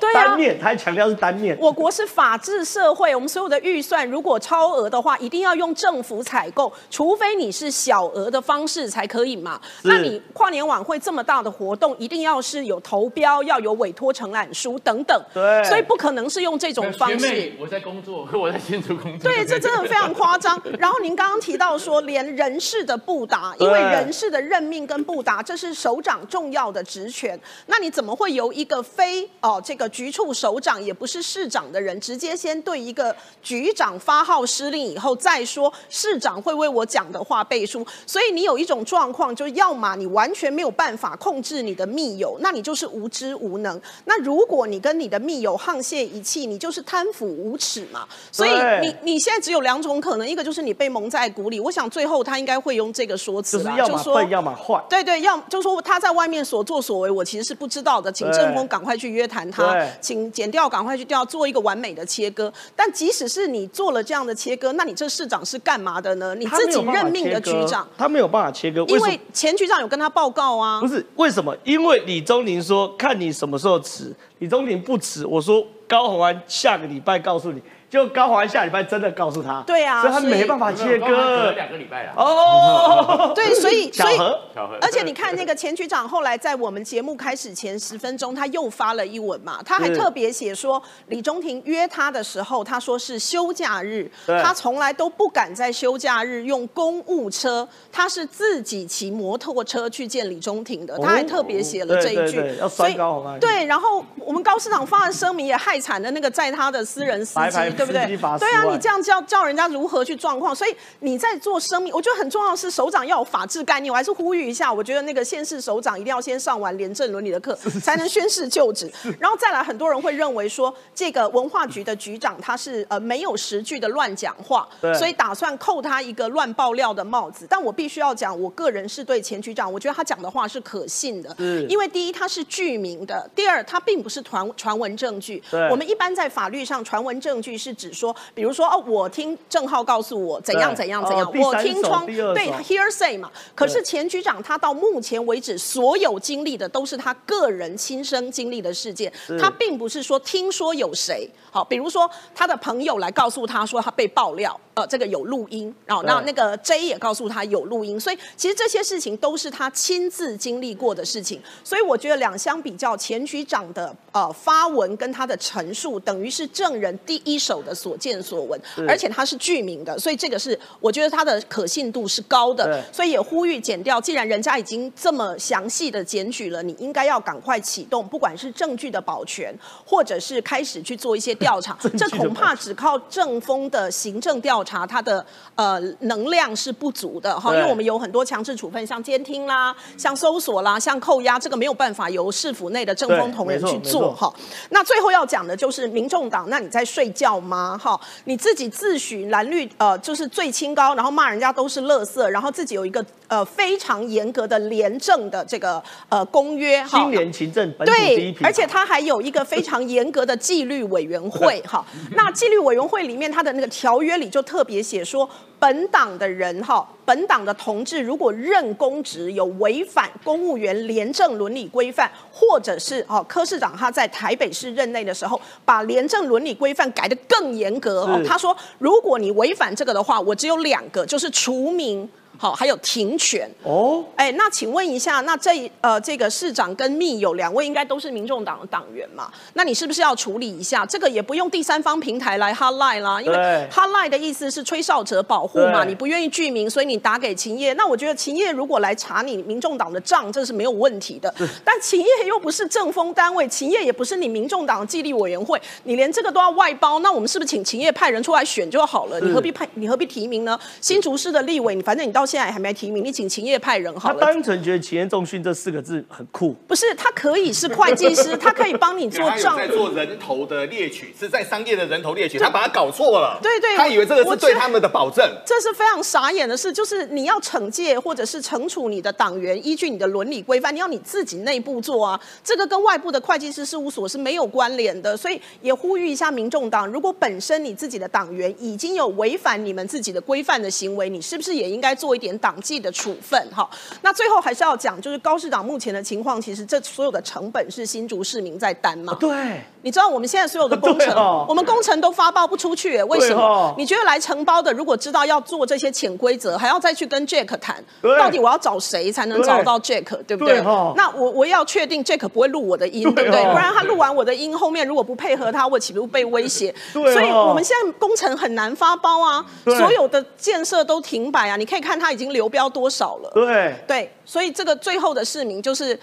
对啊，单面，他还强调是单面。我国是法治社会，我们所有的预算如果超额的话，一定要用政府采购，除非你是小额的方式才可以嘛。那你跨年晚会这么大的活动，一定要是有投标，要有委托承揽书等等。对，所以不可能是用这种方式。我在工作，我在新竹工作。对，这真的非常夸张。然后您刚刚提到说，连人事的布达，因为人事的任命跟布达，这是首长重要的职权，那你怎么会由一个非哦这个局处首长也不是市长的人，直接先对一个局长发号施令，以后再说市长会为我讲的话背书。所以你有一种状况，就要么你完全没有办法控制你的密友，那你就是无知无能。那如果你跟你的密友沆瀣一气，你就是贪腐无耻嘛。所以你你现在只有两种可能，一个就是你被蒙在鼓里。我想最后他应该会用这个说辞啦，就说要么坏。对对，要就说他在外面所作所为，我其实是不知道的，请正风赶快去约谈他。请剪掉，赶快去掉，做一个完美的切割。但即使是你做了这样的切割，那你这市长是干嘛的呢？你自己任命的局长，他没有办法切割，因为前局长有跟他报告啊。不是为什么？因为李宗宁说看你什么时候辞，李宗宁不辞，我说高鸿安下个礼拜告诉你。就高华下礼拜真的告诉他，对啊，所以他没办法切割。两个礼拜了。哦，对，所以 巧合巧合。而且你看那个前局长后来在我们节目开始前十分钟，他又发了一文嘛，他还特别写说李中庭约他的时候，他说是休假日，他从来都不敢在休假日用公务车，他是自己骑摩托车去见李中庭的，他还特别写了这一句，所以高华对，然后我们高市长发的声明也害惨了那个在他的私人司机。对不对？对啊，你这样叫叫人家如何去状况？所以你在做生命，我觉得很重要的是首长要有法治概念。我还是呼吁一下，我觉得那个县市首长一定要先上完廉政伦理的课，才能宣誓就职。然后再来，很多人会认为说，这个文化局的局长他是呃没有实据的乱讲话，所以打算扣他一个乱爆料的帽子。但我必须要讲，我个人是对前局长，我觉得他讲的话是可信的，因为第一他是具名的，第二他并不是传传闻证据。我们一般在法律上传闻证据是指说，比如说哦，我听郑浩告诉我怎样怎样怎样，我听窗对 hearsay 嘛。可是前局长他到目前为止所有经历的都是他个人亲身经历的事件，他并不是说听说有谁好，比如说他的朋友来告诉他说他被爆料，呃，这个有录音，然后那那个 J 也告诉他有录音，所以其实这些事情都是他亲自经历过的事情。所以我觉得两相比较，前局长的呃发文跟他的陈述，等于是证人第一手的所见所闻，而且他是具名的，所以这个是我觉得他的可信度是高的，所以也呼吁减掉，既然人家已经这么详细的检举了，你应该要赶快启动，不管是证据的保全，或者是开始去做一些调查，这恐怕只靠政风的行政调查，它的呃能量是不足的哈，因为我们有很多强制处分，像监听啦，像搜索啦，像扣押，这个没有办法由市府内的政风同仁去做哈。那最后要讲的就是民众党，那你在睡觉吗？哈，你自己自诩蓝绿呃就是最清高，然后骂人家都是垃圾，然后自己有一个呃非常严格的廉政的这个呃公约哈，清廉勤政本土第一而且他还有一个非常严格的纪律委员会哈。那纪律委员会里面他的那个条约里就特别写说，本党的人哈，本党的同志如果任公职有违反公务员廉政伦理规范，或者是哦柯市长他在台北市任内的时候，把廉政伦理规范改得更严格哦。他说，如果你违反这个的话，我只有两个，就是除名。好，还有停权哦。哎，那请问一下，那这呃这个市长跟密友两位应该都是民众党的党员嘛？那你是不是要处理一下？这个也不用第三方平台来 hotline 啦，因为对 hotline 的意思是吹哨者保护嘛，你不愿意具名，所以你打给秦业。那我觉得秦业如果来查你民众党的账，这是没有问题的。但秦业又不是政风单位，秦业也不是你民众党的纪律委员会，你连这个都要外包，那我们是不是请秦业派人出来选就好了？你何必派？你何必提名呢？新竹市的立委，你反正你到现在还没提名，你请秦业派人好他。单纯觉得“企业重训”这四个字很酷，不是，他可以是会计师，他可以帮你做账在做人头的猎取，是在商业的人头猎取，他把它搞错了。对对他以为这个是对他们的保证。这是非常傻眼的事，就是你要惩戒或者是惩处你的党员，依据你的伦理规范，你要你自己内部做啊，这个跟外部的会计师事务所是没有关联的，所以也呼吁一下民众党，如果本身你自己的党员已经有违反你们自己的规范的行为，你是不是也应该做一点党纪的处分？哈，那最后还是要讲，就是高市长目前的情况，其实这所有的成本是新竹市民在担嘛。对，你知道我们现在所有的工程，哦我们工程都发包不出去，为什么？哦你觉得来承包的，如果知道要做这些潜规则，还要再去跟 Jack 谈，到底我要找谁才能找到 Jack，对不对？对哦那我我也要确定 Jack 不会录我的音，对不对？不然他录完我的音，后面如果不配合他，我岂不是被威胁？对哦所以我们现在工程很难发包啊，所有的建设都停摆啊。你可以看他已经流标多少了。对，对，所以这个最后的市民就是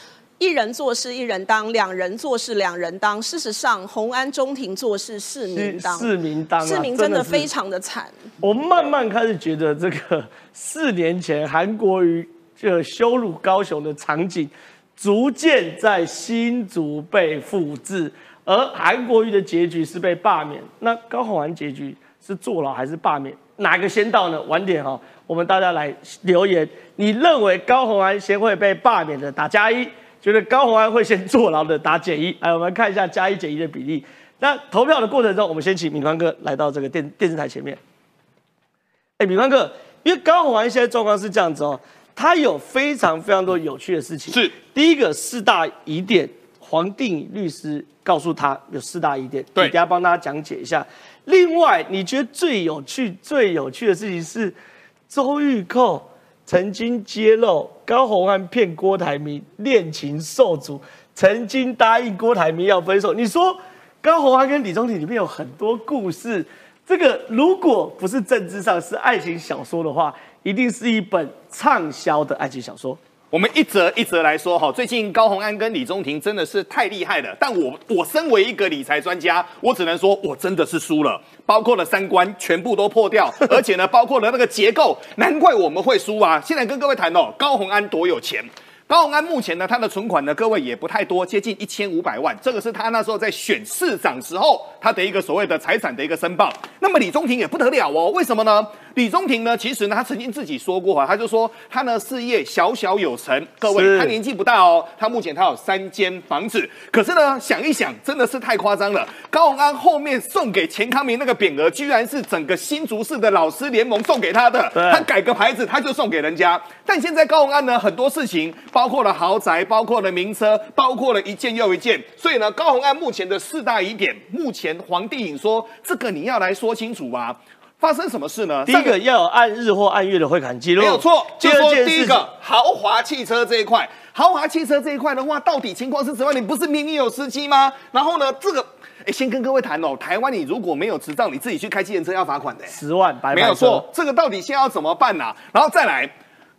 一人做事一人当，两人做事两人当。事实上，红安中庭做事市民当，市民当啊市民真的非常的惨。我慢慢开始觉得这个四年前韩国瑜这个羞辱高雄的场景，逐渐在新竹被复制，而韩国瑜的结局是被罢免，那高虹安结局是坐牢还是罢免？哪个先到呢？晚点哈、我们大家来留言，你认为高虹安先会被罢免的打加一，觉得高虹安会先坐牢的打减一。来，我们看一下加一减一的比例。那投票的过程中，我们先请敏宽哥来到这个电电视台前面。哎，敏宽哥，因为高虹安现在状况是这样子哦，他有非常非常多有趣的事情。是第一个四大疑点，黄定律师告诉他有四大疑点，对你等下帮大家讲解一下。另外，你觉得最有趣、最有趣的事情是周玉蔻曾经揭露高红安骗郭台铭恋情受阻，曾经答应郭台铭要分手。你说高红安跟李宗廷里面有很多故事，这个如果不是政治上是爱情小说的话，一定是一本畅销的爱情小说。我们一则一则来说哈，最近高虹安跟李宗廷真的是太厉害了。但我我身为一个理财专家，我只能说我真的是输了，包括了三观全部都破掉，而且呢，包括了那个结构，难怪我们会输啊。现在跟各位谈哦，高虹安多有钱。高虹安目前呢，他的存款呢，各位也不太多，接近一千五百万，这个是他那时候在选市长时候他的一个所谓的财产的一个申报。那么李宗廷也不得了哦，为什么呢？李宗廷呢，其实呢，他曾经自己说过啊，他就说他呢事业小小有成，各位他年纪不大哦，他目前他有三间房子，可是呢，想一想真的是太夸张了。高洪安后面送给钱康明那个匾额，居然是整个新竹市的老师联盟送给他的，他改个牌子他就送给人家。但现在高洪安呢，很多事情包括了豪宅，包括了名车，包括了一件又一件，所以呢，高洪安目前的四大疑点，目前黄帝颖说这个你要来说清楚啊。发生什么事呢？第一个要有按日或按月的汇款记录，没有错，第就说第一个豪华汽车这一块，豪华汽车这一块的话，到底情况是怎么样？你不是明明有司机吗？然后呢，这个，哎，先跟各位谈哦，台湾你如果没有执照，你自己去开计程车要罚款的。十万白牌没有错，这个到底现在要怎么办啊、然后再来，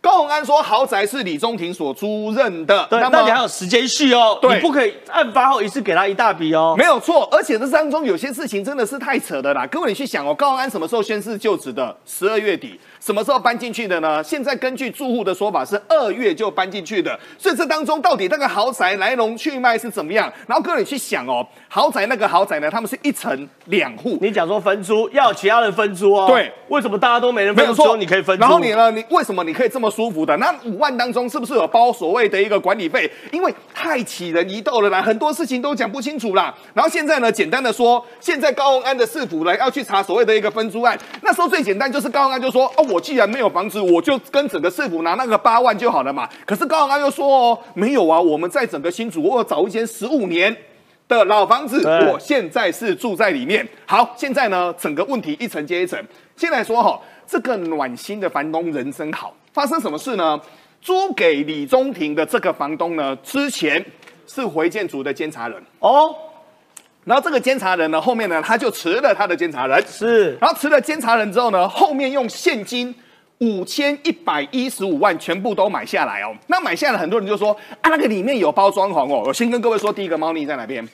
高鸿安说豪宅是李宗廷所租任的，对，那你还有时间序哦，对你不可以案发后一次给他一大笔哦。没有错，而且这当中有些事情真的是太扯的啦。各位，你去想哦，高鸿安什么时候宣誓就职的？十二月底，什么时候搬进去的呢？现在根据住户的说法是二月就搬进去的，所以这当中到底那个豪宅来龙去脉是怎么样？然后各位你去想哦，豪宅那个豪宅呢，他们是一层两户，你讲说分租要其他人分租哦，对，为什么大家都没人分租，你可以分租？然后你呢？你为什么你可以这么舒服的？那五万当中是不是有包所谓的一个管理费？因为太起人疑窦了啦，很多事情都讲不清楚啦。然后现在呢，简单的说，现在高鸿安的市府呢要去查所谓的一个分租案，那时候最简单就是高鸿安就说哦，我既然没有房子，我就跟整个市府拿那个八万就好了嘛。可是高鸿安又说哦，没有啊，我们在整个新竹我找一间十五年。的老房子，我现在是住在里面。好，现在呢，整个问题一层接一层。先来说哈，这个暖心的房东人真好，发生什么事呢？租给李中庭的这个房东呢，之前是回建组的监察人，哦，然后这个监察人呢，后面呢他就辞了他的监察人，是然后辞了监察人之后呢，后面用现金五千一百一十五万全部都买下来哦。那买下来，很多人就说啊，那个里面有包装潢哦。我先跟各位说，第一个猫腻在哪边？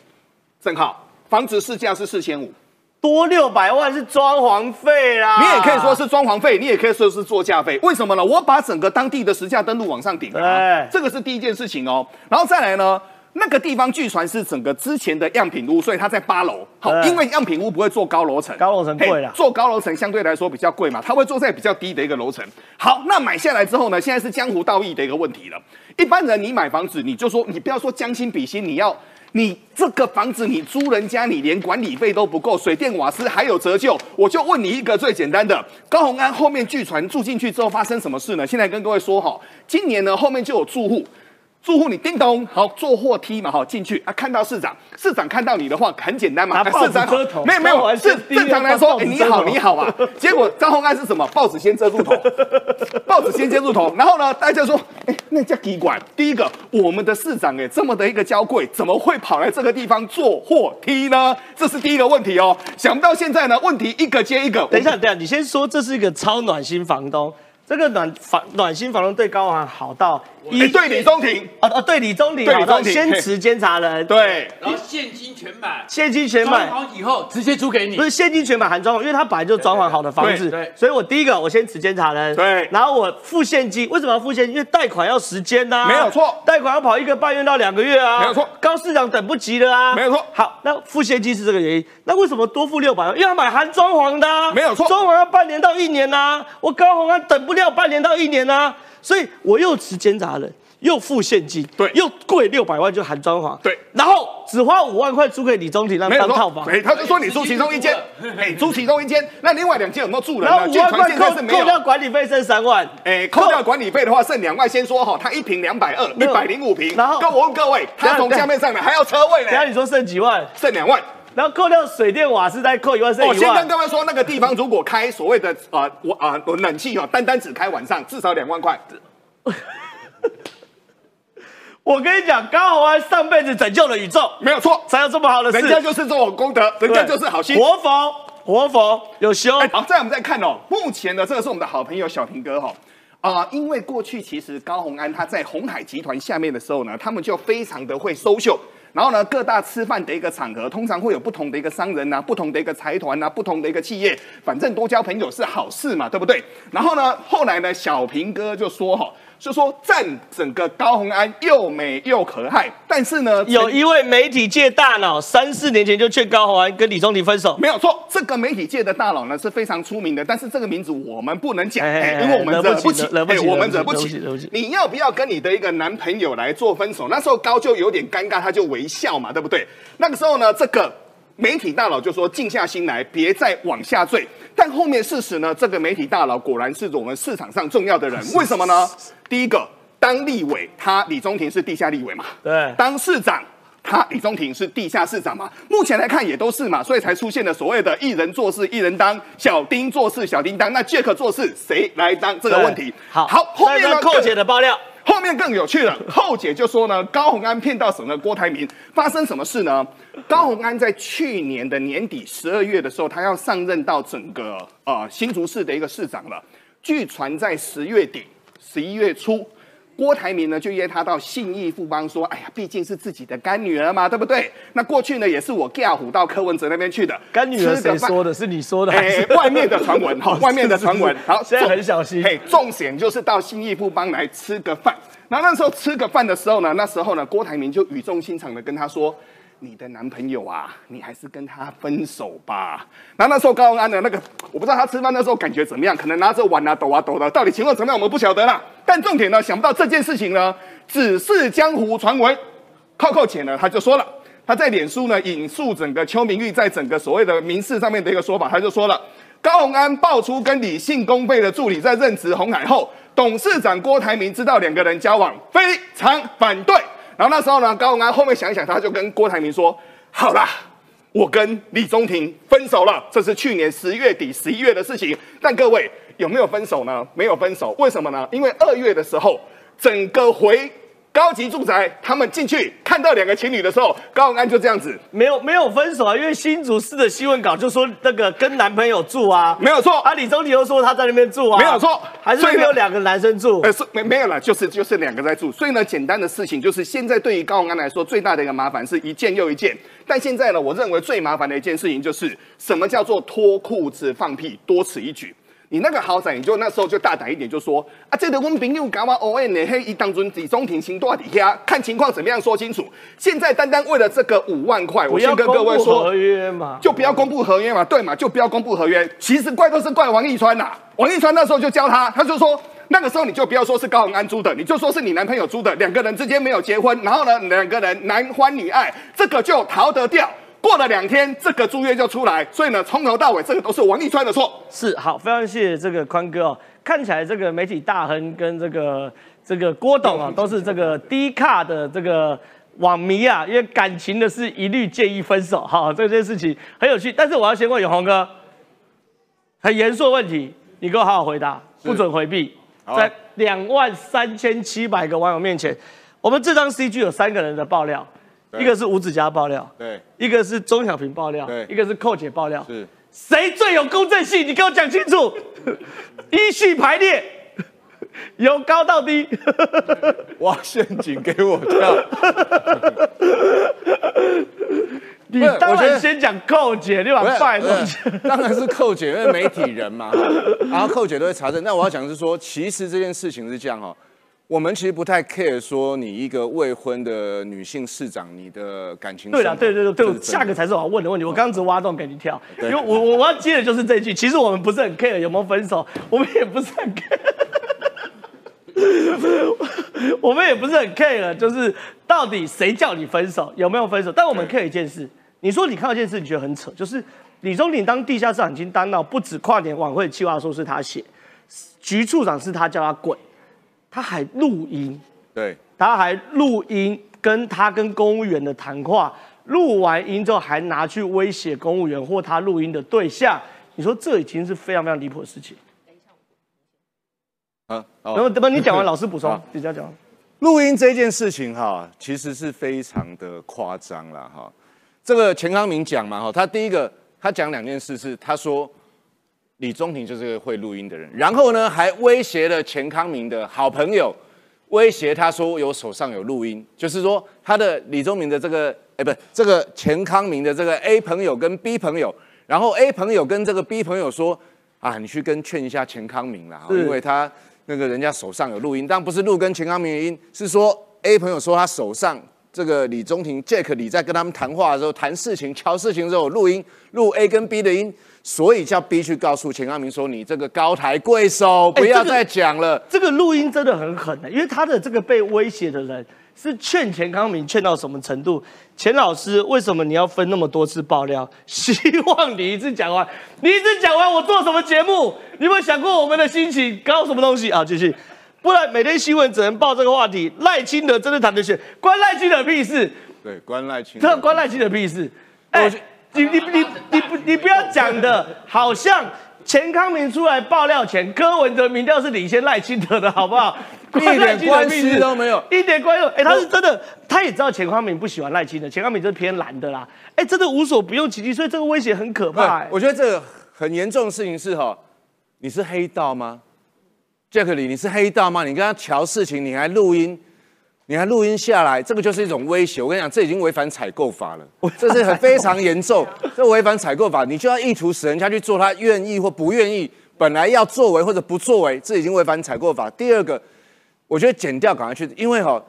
正好，房子市价是四千五，多六百万是装潢费啦，你也可以说是装潢费，你也可以说是作价费。为什么呢？我把整个当地的实价登录往上顶了、啊，这个是第一件事情哦。然后再来呢？那个地方据传是整个之前的样品屋，所以它在八楼。好，因为样品屋不会做高楼层，高楼层贵了做高楼层相对来说比较贵嘛，它会做在比较低的一个楼层。好，那买下来之后呢，现在是江湖道义的一个问题了。一般人你买房子，你就说你不要说将心比心，你要你这个房子你租人家，你连管理费都不够，水电瓦斯还有折旧。我就问你一个最简单的，高鸿安后面据传住进去之后发生什么事呢？现在跟各位说哈，今年呢后面就有住户。住户，你叮咚，好坐货梯嘛，好进去啊，看到市长，市长看到你的话很简单嘛，拿报纸啊市长好遮头没有没有，是正常来说，你好你好啊，结果张宏安是什么？报纸先遮住头，报纸先遮住头，然后呢，大家说，哎，那叫机管。第一个，我们的市长哎，这么的一个娇贵，怎么会跑来这个地方坐货梯呢？这是第一个问题哦。想不到现在呢，问题一个接一个。等一下，等一下，你先说这是一个超暖心房东，这个暖房暖心房东对高昂好到哎对李宗廷，哦哦对李宗廷对李宗廷。先持监察人，对，然后现金全买，现金全买。装潢以后直接租给你。不。是现金全买含装潢，因为他本来就装潢好的房子，对所以我第一个我先持监察人，对。然后我付现金，为什么要付现金？因为贷款要时间呐、没有错贷款要跑一个半月到两个月啊，没有错高市长等不及了啊，没有错好，那付现金是这个原因，那为什么多付六百万？因为要买含装潢的、啊，没有错装潢要半年到一年呐、我高宏安等不了半年到一年呐、所以我又持监察人。又付现金，对又贵六百万就含装潢，对然后只花五万块租给李宗廷让没有错当套房，哎，他就说你租其中一间，哎，租其中一间，那另外两间有没有住人呢？然后五万块扣扣。掉管理费剩三万，哎，扣掉管理费的话剩两万，先说哈，他一平两百二，一百零五平。然后跟我问各位，他从下面上来还要车位呢，等一下你说剩几万，剩两万。然后扣掉水电瓦斯再扣一万，剩我先跟。各位说，那个地方如果开所谓的啊我啊冷气哦，单单只开晚上，至少两万块。我跟你讲，高宏安上辈子拯救了宇宙，没有错，才有这么好的事。人家就是做功德，人家就是好心。活佛，活佛有修。哎好，再我们再看哦，目前呢，这个是我们的好朋友小平哥哈、啊、因为过去其实高鸿安他在红海集团下面的时候呢，他们就非常的会收秀。然后呢，各大吃饭的一个场合，通常会有不同的一个商人呐、不同的一个财团呐、不同的一个企业，反正多交朋友是好事嘛，对不对？然后呢，后来呢，小平哥就说哈、就说赞整个高鸿安又美又可爱，但是呢，有一位媒体界大佬，三四年前就劝高宏安跟李宗廷分手。没有错，这个媒体界的大佬呢是非常出名的，但是这个名字我们不能讲，因为我们惹不起，惹不起哎我们惹不起惹不起。你要不要跟你的一个男朋友来做分手？那时候高就有点尴尬，他就微笑嘛，对不对？那个时候呢，这个媒体大佬就说静下心来，别再往下坠。但后面事实呢，这个媒体大佬果然是我们市场上重要的人，为什么呢？第一个，当立委，他李宗廷是地下立委嘛，对，当市长，他李宗廷是地下市长嘛？目前来看也都是嘛，所以才出现了所谓的“一人做事一人当，小丁做事小丁当”。那 Jack 做事谁来当这个问题？好，好，后面呢再说寇姐的爆料，后面更有趣了，后姐就说呢，高鸿安骗到什么郭台铭，发生什么事呢？高鸿安在去年的年底十二月的时候，他要上任到整个呃新竹市的一个市长了。据传在十月底、十一月初，郭台铭呢就约他到信义富邦说，哎呀，毕竟是自己的干女儿嘛，对不对？那过去呢也是我嫁虎到柯文哲那边去的，干女儿谁说的？是你说的还哎是？，外面的传闻，好，外面的传闻，好，现在很小心。嘿，重点就是到信义富邦来吃个饭。然后那时候吃个饭的时候呢，那时候呢，郭台铭就语重心长的跟他说：“你的男朋友啊，你还是跟他分手吧。”然后那时候高虹安呢，那个我不知道他吃饭那时候感觉怎么样，可能拿着碗啊抖啊抖的，到底情况怎么样我们不晓得啦。但重点呢，想不到这件事情呢，只是江湖传闻。扣扣姐呢，他就说了，他在脸书呢引述整个邱明玉在整个所谓的民事上面的一个说法，他就说了，高虹安爆出跟李信公费的助理在任职红海后，董事长郭台铭知道两个人交往，非常反对。然后那时候呢，高永安后面想一想，他就跟郭台铭说，好啦。我跟李宗廷分手了，这是去年十月底、十一月的事情。但各位有没有分手呢？没有分手，为什么呢？因为二月的时候，整个回高级住宅，他们进去看到两个情侣的时候，高永安就这样子，没有没有分手啊，因为新竹市的新闻稿就说那个跟男朋友住啊，没有错啊，李宗廷又说他在那边住啊，没有错还是没有两个男生住，呃，是没没有了，就是就是两个在住。所以呢，简单的事情就是现在对于高永安来说，最大的一个麻烦是一件又一件。但现在呢，我认为最麻烦的一件事情就是什么叫做脱裤子放屁，多此一举。你那个豪宅，你就那时候就大胆一点，就说啊，这个我们朋友搞嘛 O N 呢，嘿，一当中李中庭行多底下，看情况怎么样说清楚。现在单单为了这个五万块，我要先跟各位说合，约嘛，就不要公布合约嘛，对嘛，就不要公布合约。其实怪都是怪王一川呐、王一川那时候就教他，他就说那个时候你就不要说是高宏安租的，你就说是你男朋友租的，两个人之间没有结婚，然后呢两个人男欢女爱，这个就逃得掉。过了两天，这个租约就出来，所以呢，从头到尾这个都是王立川的错。是好，非常谢谢这个宽哥哦。看起来这个媒体大亨跟这个这个郭董啊，都是这个低卡的这个网迷啊，因为感情的事一律建议分手。好，这件事情很有趣。但是我要先问永红哥，很严肃的问题，你给我好好回答，不准回避。在两万三千七百个网友面前，我们这张 CG 有三个人的爆料，对一个是吴子嘉爆料，对，一个是钟小平爆料，对一个是寇姐爆料。是谁最有公正性？你给我讲清楚，依序排列，由高到低。挖陷阱给我跳。你当然先讲寇姐，你把拜东不是当然是寇姐，因为媒体人嘛，然后寇姐都会查证。那我要讲的是说，其实这件事情是这样哈，我们其实不太 care 说你一个未婚的女性市长，你的感情对了，对对对对，下个才是我要问的问题。我刚刚只是挖洞给你跳，因为我我我要接的就是这一句。其实我们不是很 care 有没有分手，我们也不是很 care，我们也不是很 care，就是到底谁叫你分手，有没有分手？但我们 care 一件事，你说你看到一件事，你觉得很扯，就是李宗林当地下市场已经当到不止跨年晚会计划书是他写，局处长是他叫他滚，他还录音。对他还录音跟他跟公务员的谈话，录完音之后还拿去威胁公务员或他录音的对象，你说这已经是非常非常离谱的事情。啊，好然后等等你讲完，老师补充 好，你再讲。录音这件事情哈，其实是非常的夸张了哈。这个钱康明讲嘛哈，他第一个他讲两件事是，他说李宗廷就是个会录音的人，然后呢还威胁了钱康明的好朋友，威胁他说有手上有录音，就是说他的李宗明的这个哎不这个钱康明的这个 A 朋友跟 B 朋友，然后 A 朋友跟这个 B 朋友说啊，你去跟劝一下钱康明啦，因为他那个人家手上有录音，但不是录跟钱康明的音，是说 A 朋友说他手上这个李宗廷 Jack 李在跟他们谈话的时候谈事情、敲事情的时候有录音，录 A 跟 B 的音，所以叫 B 去告诉钱康明说你这个高抬贵手，不要再讲了。这个录音真的很狠的、因为他的这个被威胁的人是劝钱康明劝到什么程度？钱老师，为什么你要分那么多次爆料？希望你一次讲完，你一次讲完，我做什么节目？你有没有想过我们的心情？搞什么东西啊？继续，不然每天新闻只能报这个话题。赖清德真的谈得选，关赖清德屁事？对，关赖清这关赖清德屁事？哎、你你你你不你不要讲的，好像钱康明出来爆料前，柯文哲民调是领先赖清德的，好不好？一点关系都没有一点关系都。哎、他是真的，他也知道钱康明不喜欢赖清德，钱康明就是偏蓝的啦。哎、真的无所不用其极，所以这个威胁很可怕、我觉得这个很严重的事情是哈，你是黑道吗？Jack 李，你是黑道吗？你跟他瞧事情，你还录音，你还录音下来，这个就是一种威胁。我跟你讲，这已经违反采购法了，这是很非常严重，这违反采购法，你就要意图使人家去做他愿意或不愿意，本来要作为或者不作为，这已经违反采购法。第二个，我觉得剪掉赶快去，因为哈，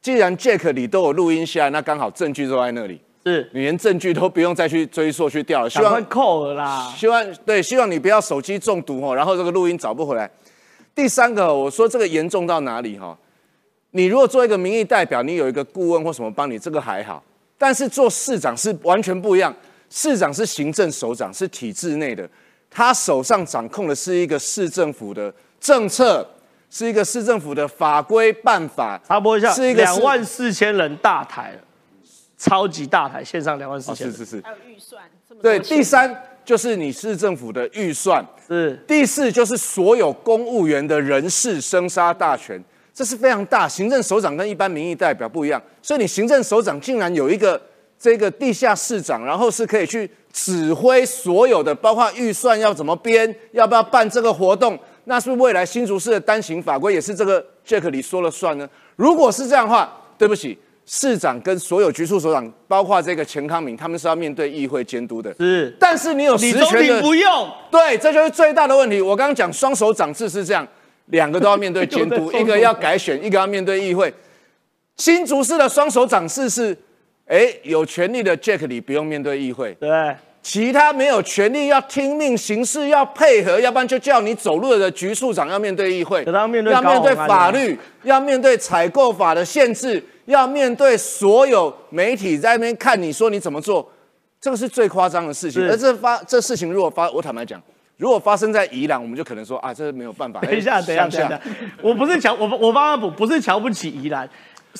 既然 Jack 李都有录音下来，那刚好证据都在那里，是你连证据都不用再去追溯去调了。希望扣了啦。希望对，希望你不要手机中毒哦，然后这个录音找不回来。第三个，我说这个严重到哪里哈？你如果做一个民意代表，你有一个顾问或什么帮你，这个还好。但是做市长是完全不一样，市长是行政首长，是体制内的，他手上掌控的是一个市政府的政策，是一个市政府的法规办法。插播一下，是一个两万四千人大台了，超级大台，线上两万四哦，千人。是是是，还有预算这么多对。第三就是你市政府的预算，是第四就是所有公务员的人事生杀大权，这是非常大。行政首长跟一般民意代表不一样，所以你行政首长竟然有一个这个地下市长，然后是可以去指挥所有的，包括预算要怎么编，要不要办这个活动，那是不是未来新竹市的单行法规也是这个 Jack 里说了算呢？如果是这样的话，对不起。市长跟所有局处首长，包括这个钱康明，他们是要面对议会监督的。是，但是你有实权的廷不用，对，这就是最大的问题。我刚刚讲双手掌制是这样，两个都要面对监督，一个要改选，一个要面对议会。新竹市的双手掌制是，哎，有权利的 Jack 里不用面对议会，对，其他没有权利要听命行事，要配合，要不然就叫你走路的局处长要面对议会，要面对法律，要面对采购法的限制，要面对所有媒体在那边看你说你怎么做，这个是最夸张的事情。是。而这发这事情如果发，我坦白讲，如果发生在宜兰，我们就可能说啊，这是没有办法。等一下，哎等一下，等一下，我不是瞧我我帮他补，不是瞧不起宜兰，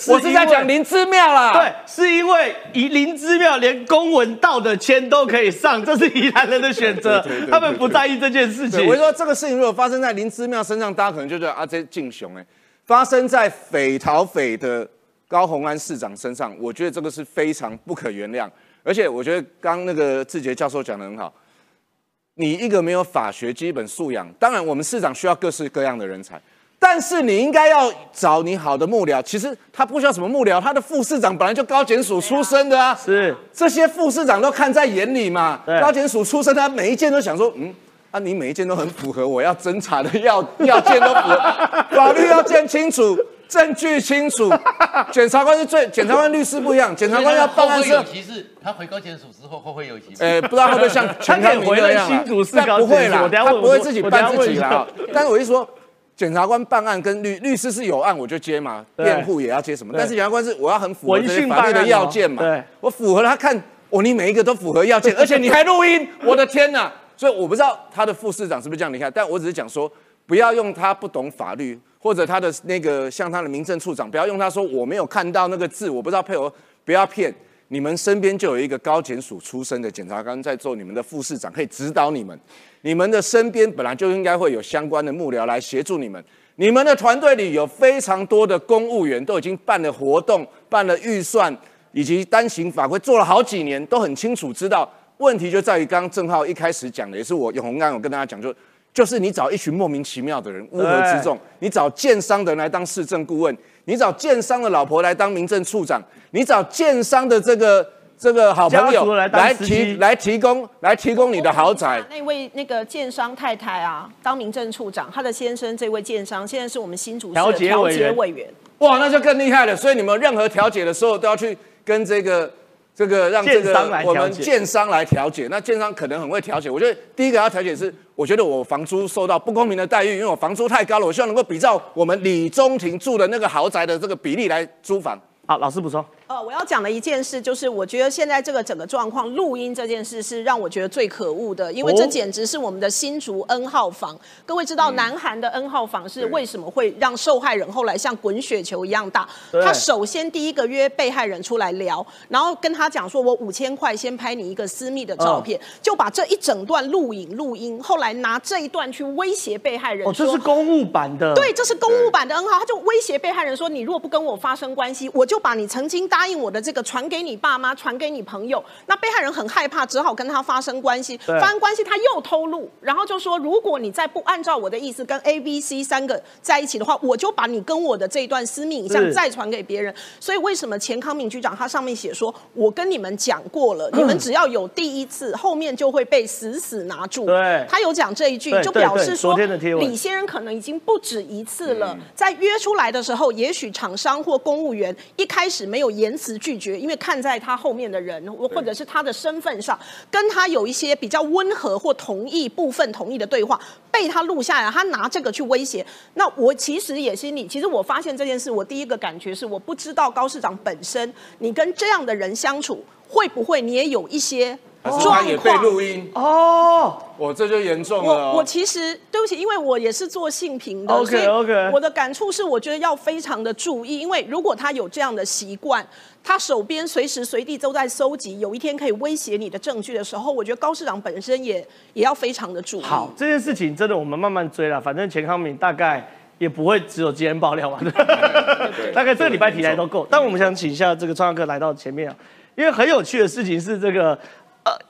我是在讲林。林之妙啦。对，是因为以林之庙连公文道的签都可以上，这是宜兰人的选择他们不在意这件事，情我。就说这个事情如果发生在林之妙身上，大家可能就觉得啊，这敬雄哎，发生在匪逃匪的高虹安市长身上，我觉得这个是非常不可原谅。而且我觉得刚那个志杰教授讲的很好，你一个没有法学基本素养，当然我们市长需要各式各样的人才。但是你应该要找你好的幕僚，其实他不需要什么幕僚，他的副市长本来就高检署出身的啊，是这些副市长都看在眼里嘛。对高检署出身，他每一件都想说，嗯，啊，你每一件都很符合我要侦查的要 要件都符合，法律要件清楚，证据清楚。检察官是最，检察官律师不一样，检察官要办案是有歧视，他回高检署之后会不会有歧视？呃，不知道会不会像全康明那样啊他回了新竹市但高不会啦他不会自己办自己啦。但是我一说，检察官办案跟律律师是有案我就接嘛，辩护也要接什么，但是检察官是我要很符合法律的要件嘛，对，我符合，他看我你每一个都符合要件，而且你还录音，我的天呐！所以我不知道他的副市长是不是这样离开，但我只是讲说，不要用他不懂法律，或者他的那个像他的民政处长，不要用他说我没有看到那个字，我不知道配合，不要骗。你们身边就有一个高检署出身的检察官在做你们的副市长，可以指导你们。你们的身边本来就应该会有相关的幕僚来协助你们。你们的团队里有非常多的公务员，都已经办了活动、办了预算，以及单行法规做了好几年，都很清楚知道。问题就在于刚刚郑浩一开始讲的，也是我永红刚有跟大家讲，就就是你找一群莫名其妙的人乌合之众，你找建商的人来当市政顾问，你找建商的老婆来当民政处长，你找建商的这个这个好朋友来来提来提供来提供你的豪宅。那位那个建商太太啊，当民政处长，她的先生这位建商现在是我们新竹市调解委员解委员。哇，那就更厉害了。所以你们任何调解的时候都要去跟这个这个让这个我们建商来调解。那建商可能很会调解。我觉得第一个要调解是，我觉得我房租受到不公平的待遇，因为我房租太高了，我希望能够比照我们李中庭住的那个豪宅的这个比例来租房。好，老师补充。呃，我要讲的一件事就是，我觉得现在这个整个状况，录音这件事是让我觉得最可恶的，因为这哦简直是我们的新竹 N 号房。各位知道，南韩的 N 号房是为什么会让受害人后来像滚雪球一样大？他首先第一个约被害人出来聊，然后跟他讲说，我五千块先拍你一个私密的照片，就把这一整段录影录音，后来拿这一段去威胁被害人哦，这是公务版的。对，这是公务版的 N 号，他就威胁被害人说：“你如果不跟我发生关系，我就把你曾经大答应我的这个传给你爸妈，传给你朋友。那被害人很害怕，只好跟他发生关系。发生关系，他又偷录，然后就说，如果你再不按照我的意思跟 A、B、C 三个在一起的话，我就把你跟我的这一段私密影像再传给别人。所以为什么钱康敏局长他上面写说，我跟你们讲过了，你们只要有第一次，后面就会被死死拿住。对他有讲这一句，就表示说李先生可能已经不止一次了，在约出来的时候，也许厂商或公务员一开始没有言辞拒绝，因为看在他后面的人或或者是他的身份上，跟他有一些比较温和或同意部分同意的对话，被他录下来，他拿这个去威胁。那我其实也心里，其实我发现这件事，我第一个感觉是，我不知道高市长本身，你跟这样的人相处，会不会你也有一些还是他也被况？录音，哦，我这就严重了我我哦。其实对不起，因为我也是做性平的 OK，所以 OK 我的感触是，我觉得要非常的注意，因为如果他有这样的习惯，他手边随时随地都在搜集，有一天可以威胁你的证据的时候，我觉得高市长本身也也要非常的注意。好，这件事情真的我们慢慢追了，反正钱康敏大概也不会只有今天爆料嘛，大概这个礼拜题材都够。但我们想请一下这个创客来到前面啊，因为很有趣的事情是这个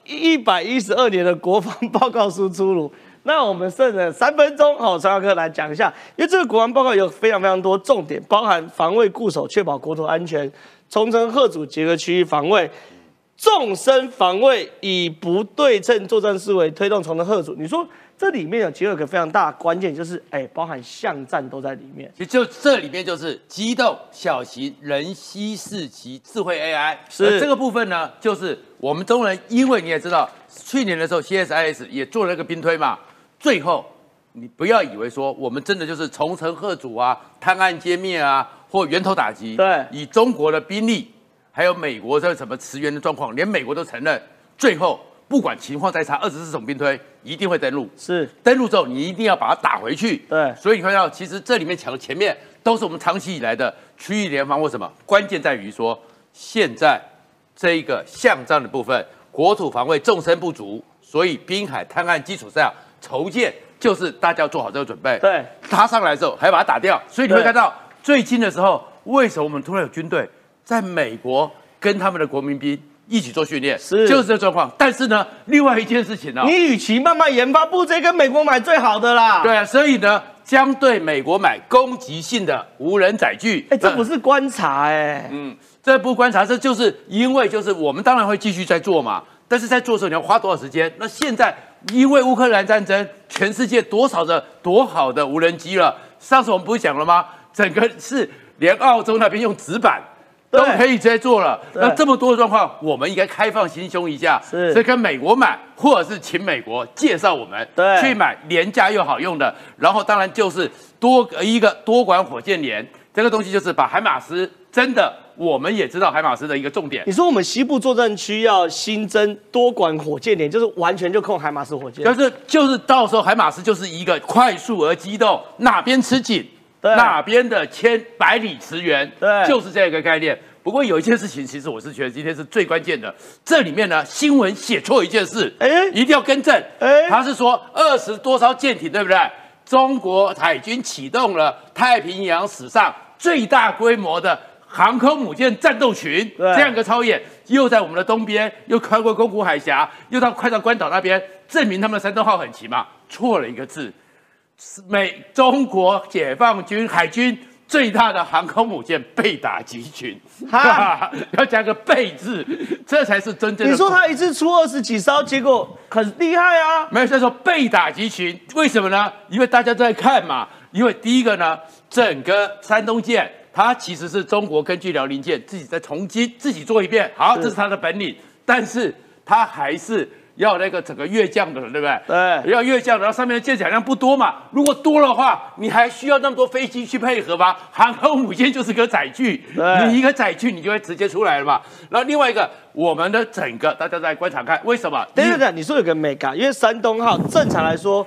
一百一十二年的国防报告书出炉。那我们剩了三分钟，好，张科来讲一下，因为这个国防报告有非常非常多重点，包含防卫固守，确保国土安全，重城贺主结合区域防卫，纵深防卫以不对称作战思维推动重城贺主。你说这里面有其实有个非常大的关键，就是哎，包含巷战都在里面。其实就这里面就是机动小型人吸四级智慧 AI，是。而这个部分呢，就是我们中人，因为你也知道，去年的时候 CSIS 也做了一个兵推嘛，最后你不要以为说我们真的就是重城贺主啊、探案歼灭啊或源头打击，对。以中国的兵力还有美国这什么驰援的状况，连美国都承认，最后不管情况再差，二十四种兵推一定会登陆。是登陆之后，你一定要把它打回去。对所以你看到，其实这里面抢的前面都是我们长期以来的区域联防或什么，关键在于说，现在这一个项战的部分，国土防卫纵深不足，所以滨海探案基础上筹建，就是大家要做好这个准备。对，他上来的时候还要把它打掉，所以你会看到最近的时候，为什么我们突然有军队在美国跟他们的国民兵一起做训练，是就是这个状况。但是呢，另外一件事情呢、你与其慢慢研发，不如直接跟美国买最好的啦。对，啊，所以呢，将对美国买攻击性的无人载具。哎，这不是是观察哎，嗯，这不观察，这就是因为就是我们当然会继续在做嘛，但是在做的时候你要花多少时间？那现在因为乌克兰战争，全世界多少的多好的无人机了？上次我们不是讲了吗？整个是连澳洲那边用纸板。都可以直接做了，那这么多的状况，我们应该开放心胸一下，是。跟美国买，或者是请美国介绍我们，对。去买廉价又好用的，然后当然就是多呃一个多管火箭连。这个东西，就是把海马斯真的，我们也知道海马斯的一个重点。你，说我们西部作战区要新增多管火箭连，就是完全就控海马斯火箭。但是就是到时候海马斯就是一个快速而机动，哪边吃紧，对哪边的千百里驰援，对就是这个概念。不过有一件事情，其实我是觉得今天是最关键的。这里面呢，新闻写错一件事，哎一定要更正。哎他是说二十多艘舰艇，对不对？中国海军启动了太平洋史上最大规模的航空母舰战斗群，对这样一个操演，又在我们的东边，又穿过宫古海峡，又到快到关岛那边，证明他们的山东号很齐嘛？错了一个字，美中国解放军海军最大的航空母舰被打击群，哈 要加个“被”字，这才是真正的。你说他一次出二十几艘，结果很厉害啊！没有在说被打击群，为什么呢？因为大家都在看嘛。因为第一个呢，整个山东舰它其实是中国根据辽宁舰自己再重新自己做一遍，好，是这是它的本领，但是它还是要那个整个越降的，对不对？对要越降的，然后上面的舰载量不多嘛。如果多的话，你还需要那么多飞机去配合吗？航空母舰就是个载具，对你一个载具你就会直接出来了嘛。然后另外一个，我们的整个大家再观察看，为什么？等等等，你说有个美感，因为山东号正常来说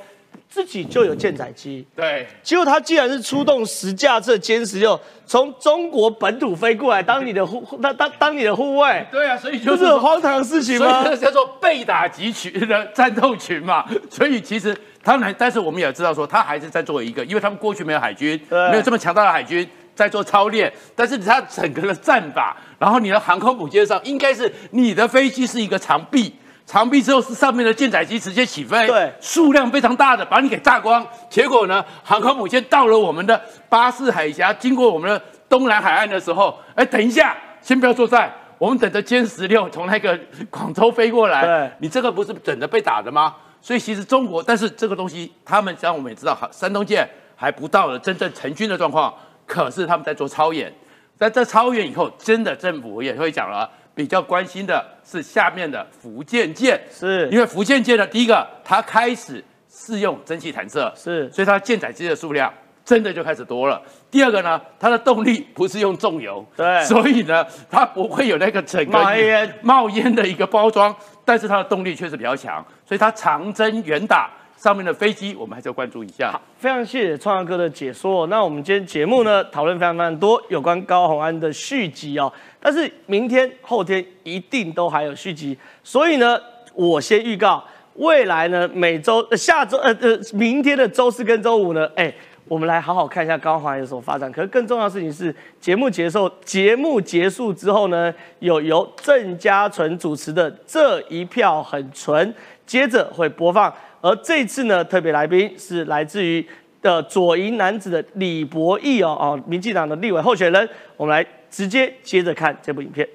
自己就有舰载机，对。结果他既然是出动十架这歼十六，从中国本土飞过来当你的护 当当当你的护卫，对啊，所以就是很荒唐的事情吗所以这？个叫做被打击群的战斗群嘛。所以其实当然，但是我们也知道说，他还是在做一个，因为他们过去没有海军，没有这么强大的海军在做操练，但是他整个的战法，然后你的航空母舰上应该是你的飞机是一个长臂，长臂之后是上面的舰载机直接起飞，对数量非常大的把你给炸光。结果呢，航空母舰到了我们的巴士海峡，经过我们的东南海岸的时候，哎，等一下，先不要作战，我们等着歼十六从那个广州飞过来。你这个不是等着被打的吗？所以其实中国，但是这个东西，他们像我们也知道，山东舰还不到了真正成军的状况，可是他们在做操演，在这操演以后，真的政府也会讲了，比较关心的是下面的福建舰，是。因为福建舰呢，第一个它开始试用蒸汽弹射，是。所以它舰载机的数量真的就开始多了。第二个呢，它的动力不是用重油，对。所以呢，它不会有那个整个冒烟。冒烟的一个包装，但是它的动力确实比较强，所以它长征远打上面的飞机，我们还是要关注一下。好非常谢谢创阳哥的解说。那我们今天节目呢，讨论非常非常多有关高虹安的续集哦，但是明天、后天一定都还有续集，所以呢，我先预告，未来呢，每周、呃、下周、呃呃，明天的周四跟周五呢，哎。我们来好好看一下高虹安有什么发展。可是更重要的事情是，节目结束节目结束之后呢，有由郑家纯主持的《这一票很纯》，接着会播放。而这次呢，特别来宾是来自于的左营男子的李博义哦哦，民进党的立委候选人。我们来直接接着看这部影片。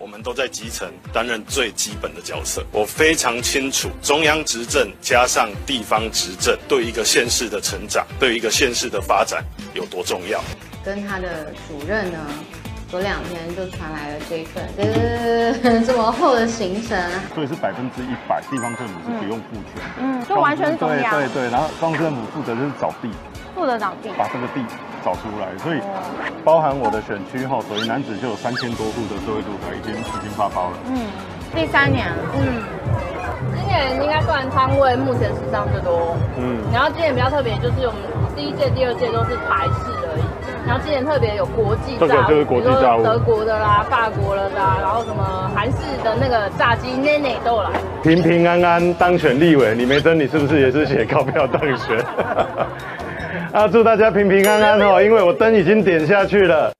我们都在基层担任最基本的角色。我非常清楚，中央执政加上地方执政，对一个县市的成长，对一个县市的发展有多重要。跟他的主任呢，昨两天就传来了这一份，呃，这么厚的行程，所以是百分之一百，地方政府是不用付钱的。嗯，就完全是中央，对对对，然后地方政府负责就是找地，负责找地，把这个地找出来，所以包含我的选区哈，所以男子就有三千多户的社会住宅已经已经发包了。嗯，第三年，嗯，今年应该算摊位目前史上最多。嗯，然后今年比较特别，就是我们第一届、第二届都是台式而已。然后今年特别有国际这个炸物，就是国际炸物德国的啦、法国的啦，然后什么韩式的那个炸鸡、内内都有来。平平安安当选立委，李梅珍，你是不是也是写高票当选？啊，祝大家平平安安哦，因为我灯已经点下去了。